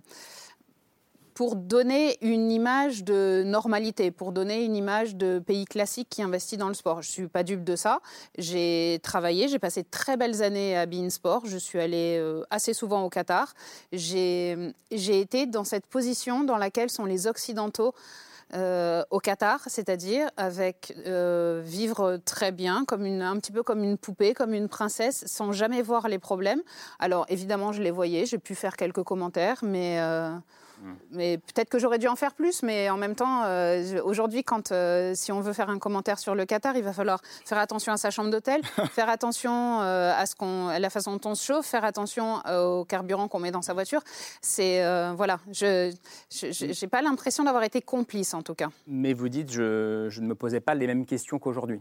pour donner une image de normalité, pour donner une image de pays classique qui investit dans le sport. Je suis pas dupe de ça. J'ai travaillé, j'ai passé de très belles années à Beansport. Je suis allée euh, assez souvent au Qatar. J'ai été dans cette position dans laquelle sont les Occidentaux euh, au Qatar, c'est-à-dire avec euh, vivre très bien, un petit peu comme une poupée, comme une princesse, sans jamais voir les problèmes. Alors évidemment, je les voyais, j'ai pu faire quelques commentaires, mais mais peut-être que j'aurais dû en faire plus, mais en même temps, euh, aujourd'hui, quand euh, si on veut faire un commentaire sur le Qatar, il va falloir faire attention à sa chambre d'hôtel, faire attention euh, à ce qu'on, à la façon dont on se chauffe, faire attention au carburant qu'on met dans sa voiture. C'est voilà, je j'ai pas l'impression d'avoir été complice en tout cas. Mais vous dites, je, je ne me posais pas les mêmes questions qu'aujourd'hui.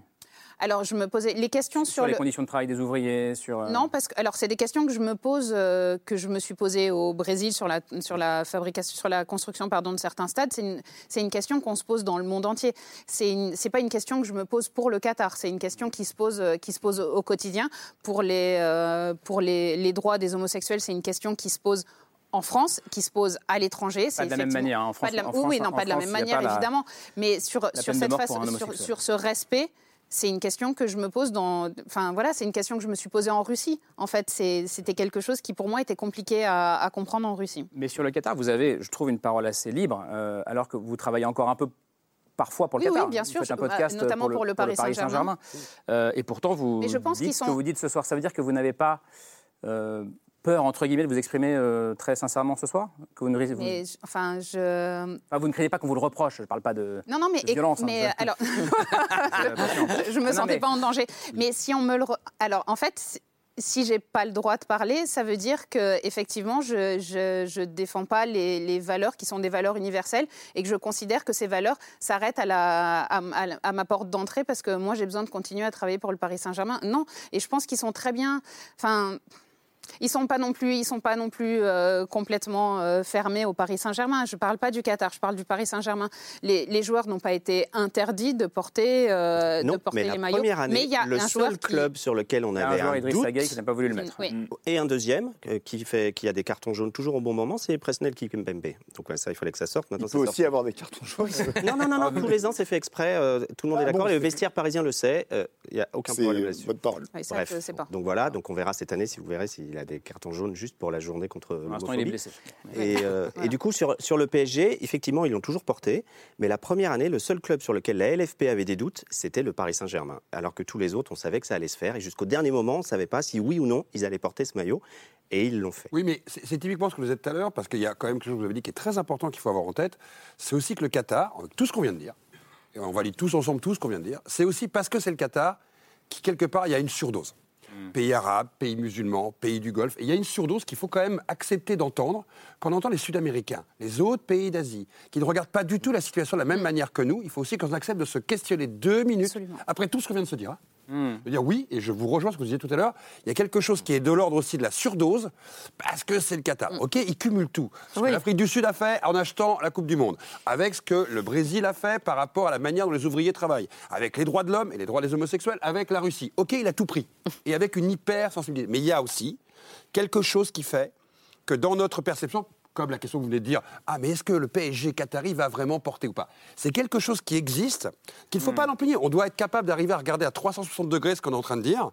Alors je me posais les questions sur, Sur, les le conditions de travail des ouvriers, sur... euh, Non, parce que alors c'est des questions que je me pose, euh, que je me suis posée au Brésil sur la sur la fabrication, sur la construction pardon de certains stades. C'est une une question qu'on se pose dans le monde entier. C'est c'est pas une question que je me pose pour le Qatar. C'est une question qui se pose euh, qui se pose au quotidien pour les euh, pour les, les droits des homosexuels. C'est une question qui se pose en France, qui se pose à l'étranger. C'est de la même manière, hein. En pas de la- France- oui, en oui, France- non, en pas de la France, même manière pas la- évidemment, mais sur sur cette façon, sur, sur ce respect. C'est une question que je me pose dans. Enfin voilà, c'est une question que je me suis posée en Russie. En fait, c'était quelque chose qui pour moi était compliqué à, à comprendre en Russie. Mais sur le Qatar, vous avez, je trouve, une parole assez libre, euh, alors que vous travaillez encore un peu parfois pour le Oui, oui, Qatar. bien sûr, un bah, podcast notamment pour le Paris Saint-Germain. Euh, et pourtant, vous Mais je pense dites ce sont- que vous dites ce soir. Ça veut dire que vous n'avez pas euh, peur, entre guillemets, de vous exprimer euh, très sincèrement ce soir? Que vous ne, vous- Mais enfin, je. Enfin, vous ne craignez pas qu'on vous le reproche. Je ne parle pas de, Non, non, mais, de violence. hein, mais alors, Attention. je me Non, sentais mais- pas en danger. Mais si on me le, re- alors en fait, si- si j'ai pas le droit de parler, ça veut dire que effectivement, je je, je défends pas les, les valeurs qui sont des valeurs universelles et que je considère que ces valeurs s'arrêtent à la à, à- à ma porte d'entrée parce que moi j'ai besoin de continuer à travailler pour le Paris Saint-Germain. Non, et je pense qu'ils sont très bien. Enfin. Ils sont pas non plus, ils sont pas non plus euh, complètement euh, fermés au Paris Saint-Germain. Je parle pas du Qatar, je parle du Paris Saint-Germain. Les, les joueurs n'ont pas été interdits de porter, euh, de Non, porter mais les la maillots. première année, mais il y a le un seul qui- club sur lequel on Il y a un avait joueur, un Idriss doute, qui n'a pas voulu le mettre. Oui. et un deuxième euh, qui, fait, qui a des cartons jaunes toujours au bon moment, c'est Presnel Kimpembe. Donc ouais, ça, il fallait que ça sorte. Il peut ça aussi avoir des cartons jaunes. Non, non, non, non, tous les ans, c'est fait exprès. euh, tout le monde Ah est d'accord. bon, et le vestiaire parisien le sait. euh, Il n'y a aucun problème là-dessus. votre parole. Bref. je sais pas. Donc voilà, donc on verra cette année si vous verrez s'il a des cartons jaunes juste pour la journée contre Pour l'instant, il est l'homophobie. blessé. Et, euh, et du coup, sur, sur le PSG, effectivement, ils l'ont toujours porté. Mais la première année, le seul club sur lequel la LFP avait des doutes, c'était le Paris Saint-Germain. Alors que tous les autres, on savait que ça allait se faire. Et jusqu'au dernier moment, on ne savait pas si oui ou non ils allaient porter ce maillot. Et ils l'ont fait. Oui, mais c'est c'est typiquement ce que vous êtes tout à l'heure, parce qu'il y a quand même quelque chose que vous avez dit qui est très important qu'il faut avoir en tête. C'est aussi que le Qatar, avec tout ce qu'on vient de dire, et on valide tous ensemble tout ce qu'on vient de dire, c'est aussi parce que c'est le Qatar qui, quelque part, il y a une surdose. Pays arabes, pays musulmans, pays du Golfe. Et il y a une surdose qu'il faut quand même accepter d'entendre quand on entend les Sud-Américains, les autres pays d'Asie, qui ne regardent pas du tout la situation de la même manière que nous. Il faut aussi qu'on accepte de se questionner deux minutes après tout ce qu'on vient de se dire. hein. De dire oui, et je vous rejoins ce que vous disiez tout à l'heure, il y a quelque chose qui est de l'ordre aussi de la surdose, parce que c'est le Qatar. Ok, il cumule tout. Ce que l'Afrique du Sud a fait en achetant la Coupe du Monde, avec ce que le Brésil a fait par rapport à la manière dont les ouvriers travaillent, avec les droits de l'homme et les droits des homosexuels, avec la Russie. Ok, il a tout pris, et avec une hyper sensibilité. Mais il y a aussi quelque chose qui fait que dans notre perception, comme la question que vous venez de dire, ah mais est-ce que le PSG Qatari va vraiment porter ou pas? C'est quelque chose qui existe, qu'il ne faut pas l'empiler. On doit être capable d'arriver à regarder à 360 degrés ce qu'on est en train de dire,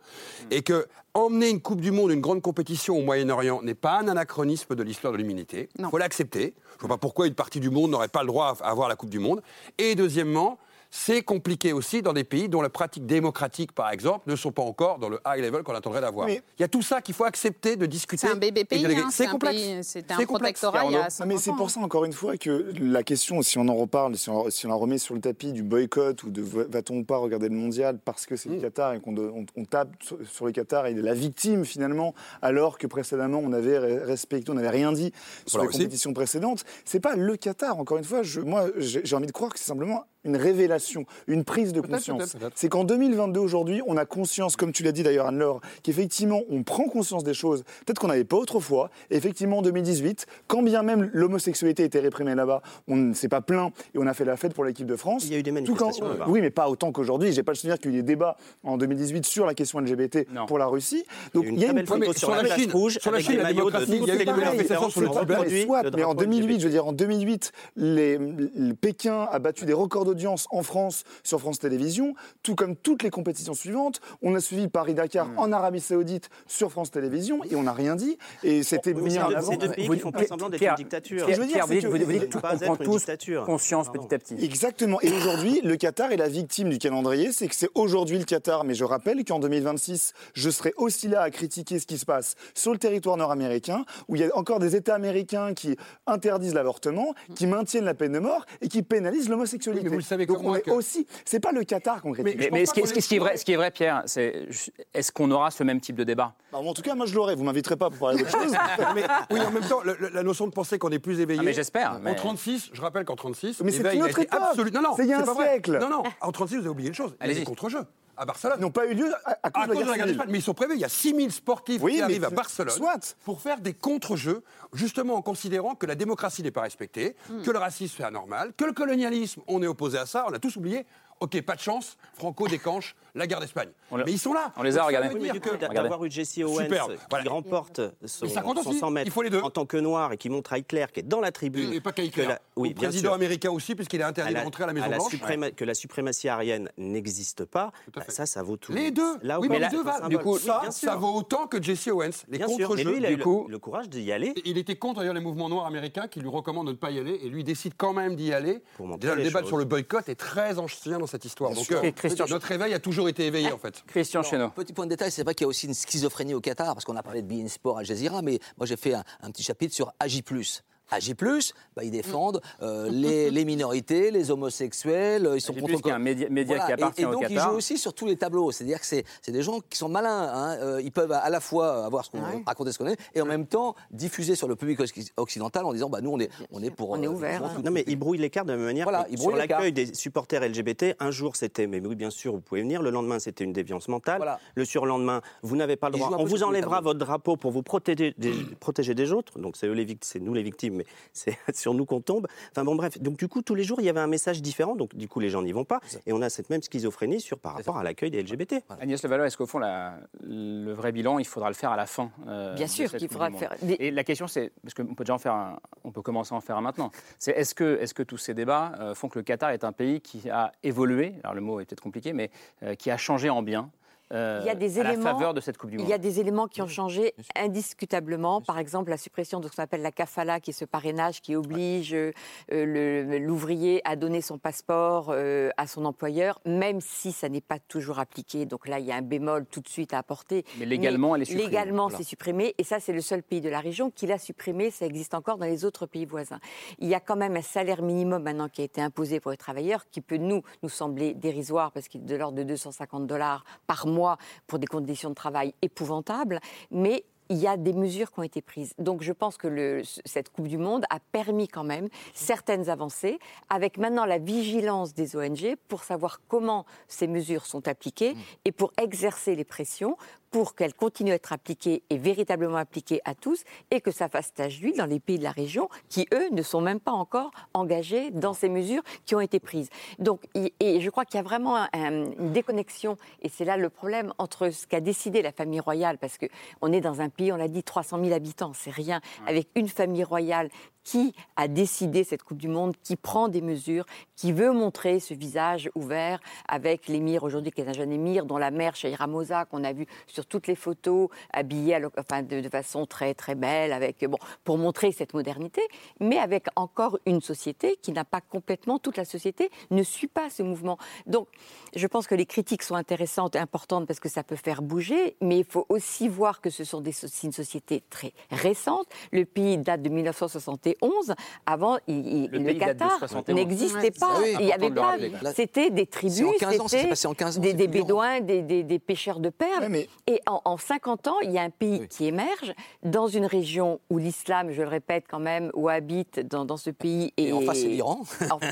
et que emmener une Coupe du Monde, une grande compétition au Moyen-Orient n'est pas un anachronisme de l'histoire de l'humanité. Il faut l'accepter. Je ne vois pas pourquoi une partie du monde n'aurait pas le droit à avoir la Coupe du Monde. Et deuxièmement, c'est compliqué aussi dans des pays dont les pratiques démocratiques, par exemple, ne sont pas encore dans le high level qu'on attendrait d'avoir. Il y a tout ça qu'il faut accepter de discuter. C'est un bébé pays, hein, c'est c'est un complexe. pays- c'était un C'est complexe, protectorat il y a Arnaud. 50 Non, mais c'est pour ça, encore une fois, que la question, si on en reparle, si on, si on la remet sur le tapis du boycott ou de va- va-t-on pas regarder le mondial parce que c'est Mm. le Qatar et qu'on do- on, on tape sur, sur le Qatar et il est la victime finalement, alors que précédemment on avait re- respecté, on n'avait rien dit sur Voilà les aussi. compétitions précédentes. C'est pas le Qatar, encore une fois. Je, moi, j'ai envie de croire que c'est simplement une révélation, une prise de conscience. C'est qu'en 2022, aujourd'hui, on a conscience, comme tu l'as dit d'ailleurs, Anne-Laure, qu'effectivement, on prend conscience des choses, peut-être qu'on n'avait pas autrefois. Et effectivement, en 2018, quand bien même l'homosexualité était réprimée là-bas, on ne s'est pas plaint et on a fait la fête pour l'équipe de France. Il y a eu des Tout quand- manifestations. Oui, mais pas autant qu'aujourd'hui. J'ai pas le souvenir qu'il y ait eu des débats en 2018 sur la question LGBT pour la Russie. Donc Il y a une y a une photo sur sur la la place Chine, rouge sur la Chine, la de démocratie, il y a eu des manifestations sur le mais en drapeau 2008, LGBT. je veux dire, en 2008, les, le Pékin a battu des records d'audience en France sur France Télévisions, tout comme toutes les compétitions suivantes. On a suivi Paris-Dakar Hmm. en Arabie Saoudite sur France Télévisions et on n'a rien dit. Et c'était Mais mis en avant. c'est deux pays Vous- qui font pas Pierre- semblant d'être une dictature. Je veux dire, Pierre, vous dites, tout- on prend tous dictature. conscience Pardon. petit à petit. Exactement. Et aujourd'hui, le Qatar est la victime du calendrier. C'est que c'est aujourd'hui le Qatar. Mais je rappelle qu'en 2026, je serai aussi là à critiquer ce qui se passe sur le territoire nord-américain, où il y a encore des États américains qui interdisent l'avortement, qui maintiennent la peine de mort et qui pénalisent l'homosexualité. Le savez Donc comme on moi est que- aussi. C'est pas le Qatar qu'on critique. Mais, mais ce, qui, ce qui- ce qui est vrai, ce qui est vrai, Pierre, c'est est-ce qu'on aura ce même type de débat? Bah, en tout cas, moi je l'aurai. Vous m'inviterez pas pour parler d'autre chose. Mais oui, en même temps, le- le- la notion de penser qu'on est plus éveillé. Ah, mais j'espère, En mais- 36, je rappelle qu'en 36, Mais c'est une autre époque. absolu- Non, non, C'est il y a un siècle. Non, non, en 36, vous avez oublié une chose. Il y a Allez-y. des contre-jeux à Barcelone. Ils n'ont pas eu lieu à, à cause À de la cause de guerre la guerre civile. d'Espagne, mais ils sont prévus. Il y a 6000 sportifs Oui, qui arrivent à Barcelone soit. pour faire des contre-jeux, justement en considérant que la démocratie n'est pas respectée, Hmm. que le racisme est anormal, que le colonialisme, on est opposé à ça, on a tous oublié. Ok, pas de chance, Franco déclenche la guerre d'Espagne. Mais ils sont là. On les a, d'a- d'avoir eu Jesse Owens Superbe, qui voilà. remporte son, son aussi, 100 mètres il faut les deux. en tant que noir et qui montre à Hitler, qui est dans la tribune. Et pas qu'à Hitler. la- oui, Au président sûr. américain aussi, puisqu'il est interdit À la- de rentrer à la Maison à la Blanche. supréma- que la suprématie aérienne n'existe pas, bah, ça, ça vaut tout. Les deux. Là où oui, mais les deux valent. Du coup, ça, bien sûr. ça vaut autant que Jesse Owens. Les Bien sûr, mais contre-jeux. il a eu le- courage d'y aller. Il était contre d'ailleurs les mouvements noirs américains qui lui recommandent de ne pas y aller et lui décide quand même d'y aller. Déjà, le débat sur le boycott est très ancien dans cette histoire. Donc, euh, Christian- notre réveil a toujours été éveillé en fait. Christian Chesneau. Petit point de détail, c'est vrai qu'il y a aussi une schizophrénie au Qatar, parce qu'on a parlé de Bein Sport Al Jazeera, mais moi j'ai fait un, un petit chapitre sur AJ+. AJ+, bah, ils défendent euh, les, les minorités, les homosexuels, euh, ils sont contre... qui est un média- média qui Et- appartient et, au donc ils Qatar. jouent aussi sur tous les tableaux, c'est-à-dire que c'est c'est des gens qui sont malins, hein. Euh, ils peuvent à la fois avoir ce qu'on raconter ce qu'on est, et en même temps diffuser sur le public occ- occidental en disant, bah nous on est, on est pour... On est ouvert, hein. tout. Non, mais ils brouillent les cartes de la même manière Voilà, que ils sur l'accueil des supporters LGBT. Un jour, c'était, mais oui, bien sûr, vous pouvez venir. Le lendemain, c'était une déviance mentale. Le surlendemain, vous n'avez pas le Ils droit. On vous enlèvera votre drapeau pour vous protéger des, protéger des autres. Donc, c'est eux les victimes, c'est nous les victimes, mais c'est sur nous qu'on tombe. Enfin, bon, bref. Donc, du coup, tous les jours, il y avait un message différent. Donc, du coup, les gens n'y vont pas. Et on a cette même schizophrénie sur, par rapport à l'accueil des LGBT. Agnès Levallois, est-ce qu'au fond, la- le vrai bilan, il faudra le faire à la fin euh, Bien sûr qu'il faudra le faire. Et la question, c'est, parce qu'on peut déjà en faire un- on peut commencer à en faire un maintenant, c'est est-ce que, est que tous ces débats euh, font que le Qatar est un pays qui a évolué, alors le mot est peut-être compliqué, mais euh, qui a changé en bien euh, Il y a des à éléments, la faveur de cette Coupe du Monde Il y a des éléments qui ont changé indiscutablement. Par exemple, la suppression de ce qu'on appelle la kafala, qui est ce parrainage qui oblige euh, le- l'ouvrier à donner son passeport euh, à son employeur, même si ça n'est pas toujours appliqué. Donc là, il y a un bémol tout de suite à apporter. Mais légalement, elle est supprimée. Légalement, Voilà. c'est supprimé. Et ça, c'est le seul pays de la région qui l'a supprimé. Ça existe encore dans les autres pays voisins. Il y a quand même un salaire minimum maintenant qui a été imposé pour les travailleurs, qui peut nous, nous sembler dérisoire, parce qu'il est de l'ordre de 250 dollars par mois pour des conditions de travail épouvantables. Mais il y a des mesures qui ont été prises. Donc je pense que le- cette Coupe du Monde a permis quand même certaines avancées, avec maintenant la vigilance des ONG pour savoir comment ces mesures sont appliquées et pour exercer les pressions pour qu'elles continuent à être appliquées et véritablement appliquées à tous et que ça fasse tache d'huile dans les pays de la région qui, eux, ne sont même pas encore engagés dans ces mesures qui ont été prises. Donc, et et je crois qu'il y a vraiment un- un- une déconnexion, et c'est là le problème, entre ce qu'a décidé la famille royale, parce qu'on est dans un pays, on l'a dit, 300 000 habitants, c'est rien, avec une famille royale qui a décidé cette Coupe du Monde, qui prend des mesures, qui veut montrer ce visage ouvert avec l'émir aujourd'hui, qui est un jeune émir, dont la mère, Shaira Moza, qu'on a vu sur toutes les photos, habillée de, façon très très belle, avec, bon, pour montrer cette modernité, mais avec encore une société qui n'a pas complètement, toute la société ne suit pas ce mouvement. Donc, je pense que les critiques sont intéressantes et importantes parce que ça peut faire bouger, mais il faut aussi voir que ce sont des, une société très récente. Le pays date de 1971. Avant, il- il- Le Qatar 71. n'existait pas. Ah oui, il y important avait pas. C'était des tribus, C'est en 15 ans, ça s'est c'était passé en 15 ans, des, bédouins, des, des- des pêcheurs de perles. Et en, en 50 ans, il y a un pays qui émerge dans une région où l'islam, je le répète quand même, où habite dans, dans ce pays. Et en face, c'est l'Iran.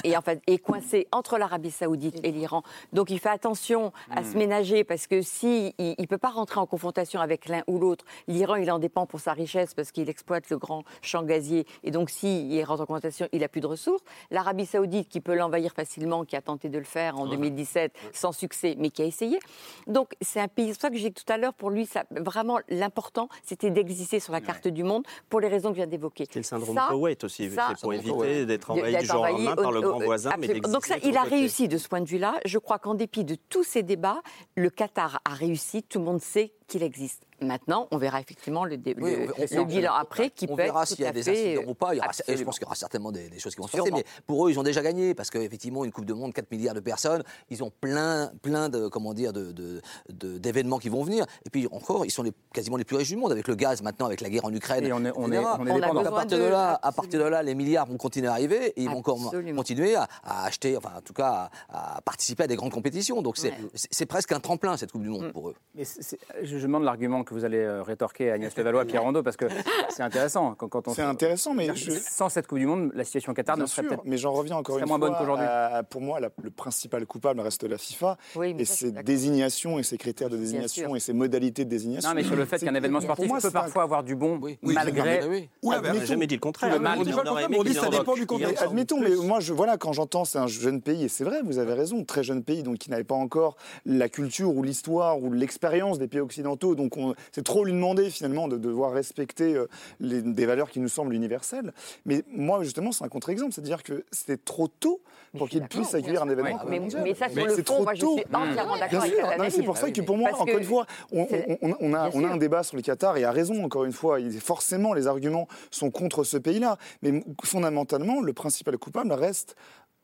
et en fait, est coincé entre l'Arabie Saoudite et l'Iran. Donc il fait attention à se ménager parce que si il, il peut pas rentrer en confrontation avec l'un ou l'autre, l'Iran il en dépend pour sa richesse parce qu'il exploite le grand champ gazier et donc si il rentre en confrontation, il a plus de ressources. L'Arabie Saoudite qui peut l'envahir facilement, qui a tenté de le faire en 2017 sans succès, mais qui a essayé. Donc c'est un pays. C'est pour ça que j'ai dit tout à l'heure pour lui, ça, vraiment l'important c'était d'exister sur la carte du monde pour les raisons que je viens d'évoquer. C'est le syndrome Ça, Koweït aussi, ça, c'est pour éviter d'être envahi du jour au envahi lendemain par le grand au- voisin, mais. Donc ça, il a côté. réussi de ce point de vue-là. Je crois qu'en dépit de tous ces débats, le Qatar a réussi. Tout le monde sait qu'il existe. Maintenant, on verra effectivement le, dé- Oui, le- on- on- le on- bilan après qui on peut verra être s'il tout y a des incidents ou pas. Il y aura- je pense qu'il y aura certainement des, des choses qui vont se passer. Mais pour eux, ils ont déjà gagné parce qu'effectivement, une Coupe de Monde, 4 milliards de personnes, ils ont plein, plein de, comment dire, de, de- de- d'événements qui vont venir. Et puis encore, ils sont les, quasiment les plus riches du monde avec le gaz maintenant, avec la guerre en Ukraine. Et on est- on est- on est dépendant. à partir de là, à partir de là, les milliards vont continuer à arriver et ils vont encore continuer à, à acheter, enfin en tout cas, à, à participer à des grandes compétitions. Donc c'est, c'est- c'est presque un tremplin cette Coupe du Monde pour eux. Mais c'est- c'est- je, je demande l'argument que vous allez euh, rétorquer à Agnès Levallois, Pierre Rondeau, parce que c'est intéressant. Quand, quand on C'est intéressant, mais je- sans cette Coupe du Monde, la situation au Qatar Bien ne serait peut-être mais j'en reviens encore une moins fois. bonne qu'aujourd'hui. pour moi, la- le principal coupable reste la FIFA Oui, et ça, ses désignations et ses critères de désignation et ses modalités de désignation. Non, mais sur le fait qu'un événement sportif moi, peut un- parfois avoir du bon, Oui, malgré. mais oui. on n'a admettons- jamais dit le contraire. le mal, on dit on dit ça en dépend du contexte. admettons, mais moi, je, voilà, quand j'entends c'est un jeune pays, et c'est vrai, vous avez raison, très jeune pays, donc qui n'avait pas encore la culture ou l'histoire ou l'expérience des pays occidentaux, donc on- c'est trop lui demander finalement de devoir respecter euh, les- des valeurs qui nous semblent universelles. Mais moi, justement, c'est un contre-exemple, c'est-à-dire que c'était trop tôt pour qu'il puisse accueillir un événement Ouais. Mais, ça, sur Mais le fond, moi, je suis entièrement d'accord avec c'est pour ça que pour moi, Parce encore une fois, on, c'est- on- on a, on a un débat sur le Qatar et à raison, encore une fois. Forcément, les arguments sont contre ce pays-là. Mais fondamentalement, le principal coupable reste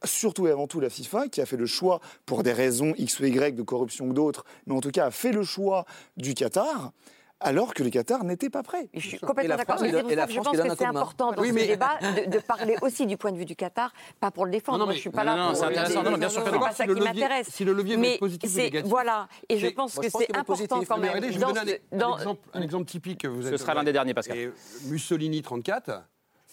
surtout et avant tout la FIFA, qui a fait le choix, pour des raisons X ou Y de corruption ou d'autres, mais en tout cas a fait le choix du Qatar, alors que le Qatar n'était pas prêt. Je suis complètement d'accord. C'est pour ça que je pense que c'est important dans Oui, ce débat de, de parler aussi du point de vue du Qatar, pas pour le défendre. Non, non, Moi, mais- je suis pas non, là non, pour. c'est intéressant. Non, non, bien sûr que non. pas Si ça qui m'intéresse. si le levier Mais être positif ou c'est négatif, voilà, et je pense moi, que c'est est important positif. quand même. regardez, je vous donne un, exemple, typique. que Vous Ce sera l'un des derniers, Pascal. Mussolini 34,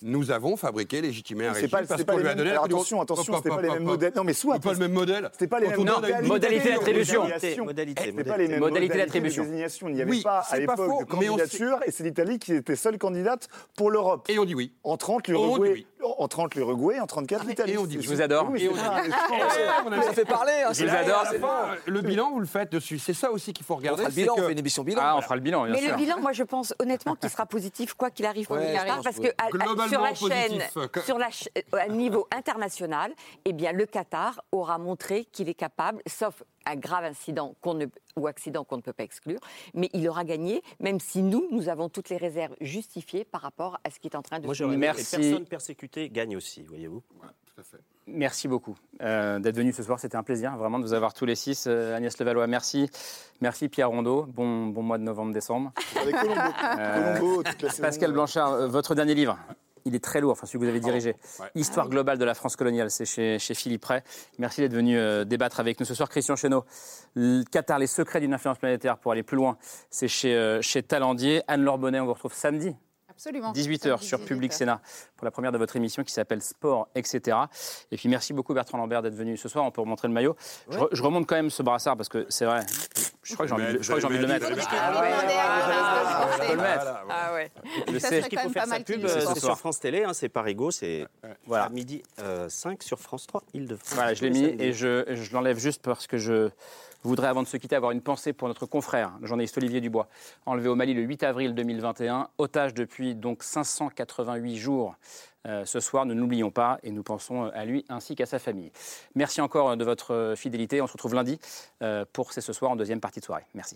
nous avons fabriqué, légitimé un C'est régime pas, parce c'est pas qu'on lui a donné alors attention, attention, c'était pas les mêmes modèles. Non, mais soit. C'est pas le même modèle. C'était pas les mêmes on une modalité d'attribution. Modalité, C'était pas les mêmes Modalité modalités d'attribution. Il n'y avait pas à c'est pas l'époque faux, de mais on candidature et c'est l'Italie qui était seule candidate pour l'Europe. Et on dit oui. En 30, On l'Uruguay, en 30, l'Uruguay, en 34, l'Italie. et on dit Je vous adore. Oui, mais Et c'est on pas- Ça fait parler. hein, Je vous adore. Le bilan, vous le faites dessus. C'est ça aussi qu'il faut On regarder. fera le c'est bilan, on fait une émission bilan. Ah, on fera le bilan, bien Mais sûr. le bilan, moi, je pense honnêtement qu'il sera positif quoi qu'il arrive pour Ouais, Qatar, pense parce que globalement sur la chaîne, positif. Sur la ch- euh, à niveau international, eh bien, le Qatar aura montré qu'il est capable, sauf un grave incident qu'on ne, ou accident qu'on ne peut pas exclure, mais il aura gagné, même si nous, nous avons toutes les réserves justifiées par rapport à ce qui est en train de Moi, se Merci. les personnes persécutées gagnent aussi, voyez-vous. Merci beaucoup euh, d'être venu ce soir. C'était un plaisir vraiment de vous avoir tous les six. Euh, Agnès Levallois, merci. Merci Pierre Rondeau. Bon, bon mois de novembre-décembre. Avec Colombo. Euh. Pascal Blanchard, votre dernier livre, il est très lourd, enfin celui que vous avez dirigé. Ouais. Histoire globale de la France coloniale, c'est chez, chez Philippe Ray. Merci d'être venu euh, débattre avec nous ce soir. Christian Chesneau, le Qatar, les secrets d'une influence planétaire pour aller plus loin, c'est chez, euh, chez Talendier. Anne-Laure Bonnet, on vous retrouve samedi. Absolument. 18h Samedi, sur 18 Public heures. Sénat pour la première de votre émission qui s'appelle Sport, etc. Et puis merci beaucoup Bertrand Lambert d'être venu ce soir. On peut remontrer le maillot. Je, re- je remonte quand même ce brassard parce que c'est vrai. Je crois que j'ai envie, de- je crois que j'ai envie de le mettre. Ah ouais, Je peux le mettre. Ah ouais. Je Ça sais. qu'il faut faire sa pub, euh, c'est soir. sur France Télé, hein, c'est Parigo, c'est Voilà. à midi euh, 5 sur France 3, Île-de-France. Voilà, je l'ai mis et je, je l'enlève juste parce que je voudrais, avant de se quitter, avoir une pensée pour notre confrère, le journaliste Olivier Dubois, enlevé au Mali le 8 avril 2021, otage depuis donc 588 jours. Euh, ce soir, ne l'oublions pas et nous pensons à lui ainsi qu'à sa famille. Merci encore de votre fidélité. On se retrouve lundi euh, pour C'est ce soir en deuxième partie de soirée. Merci.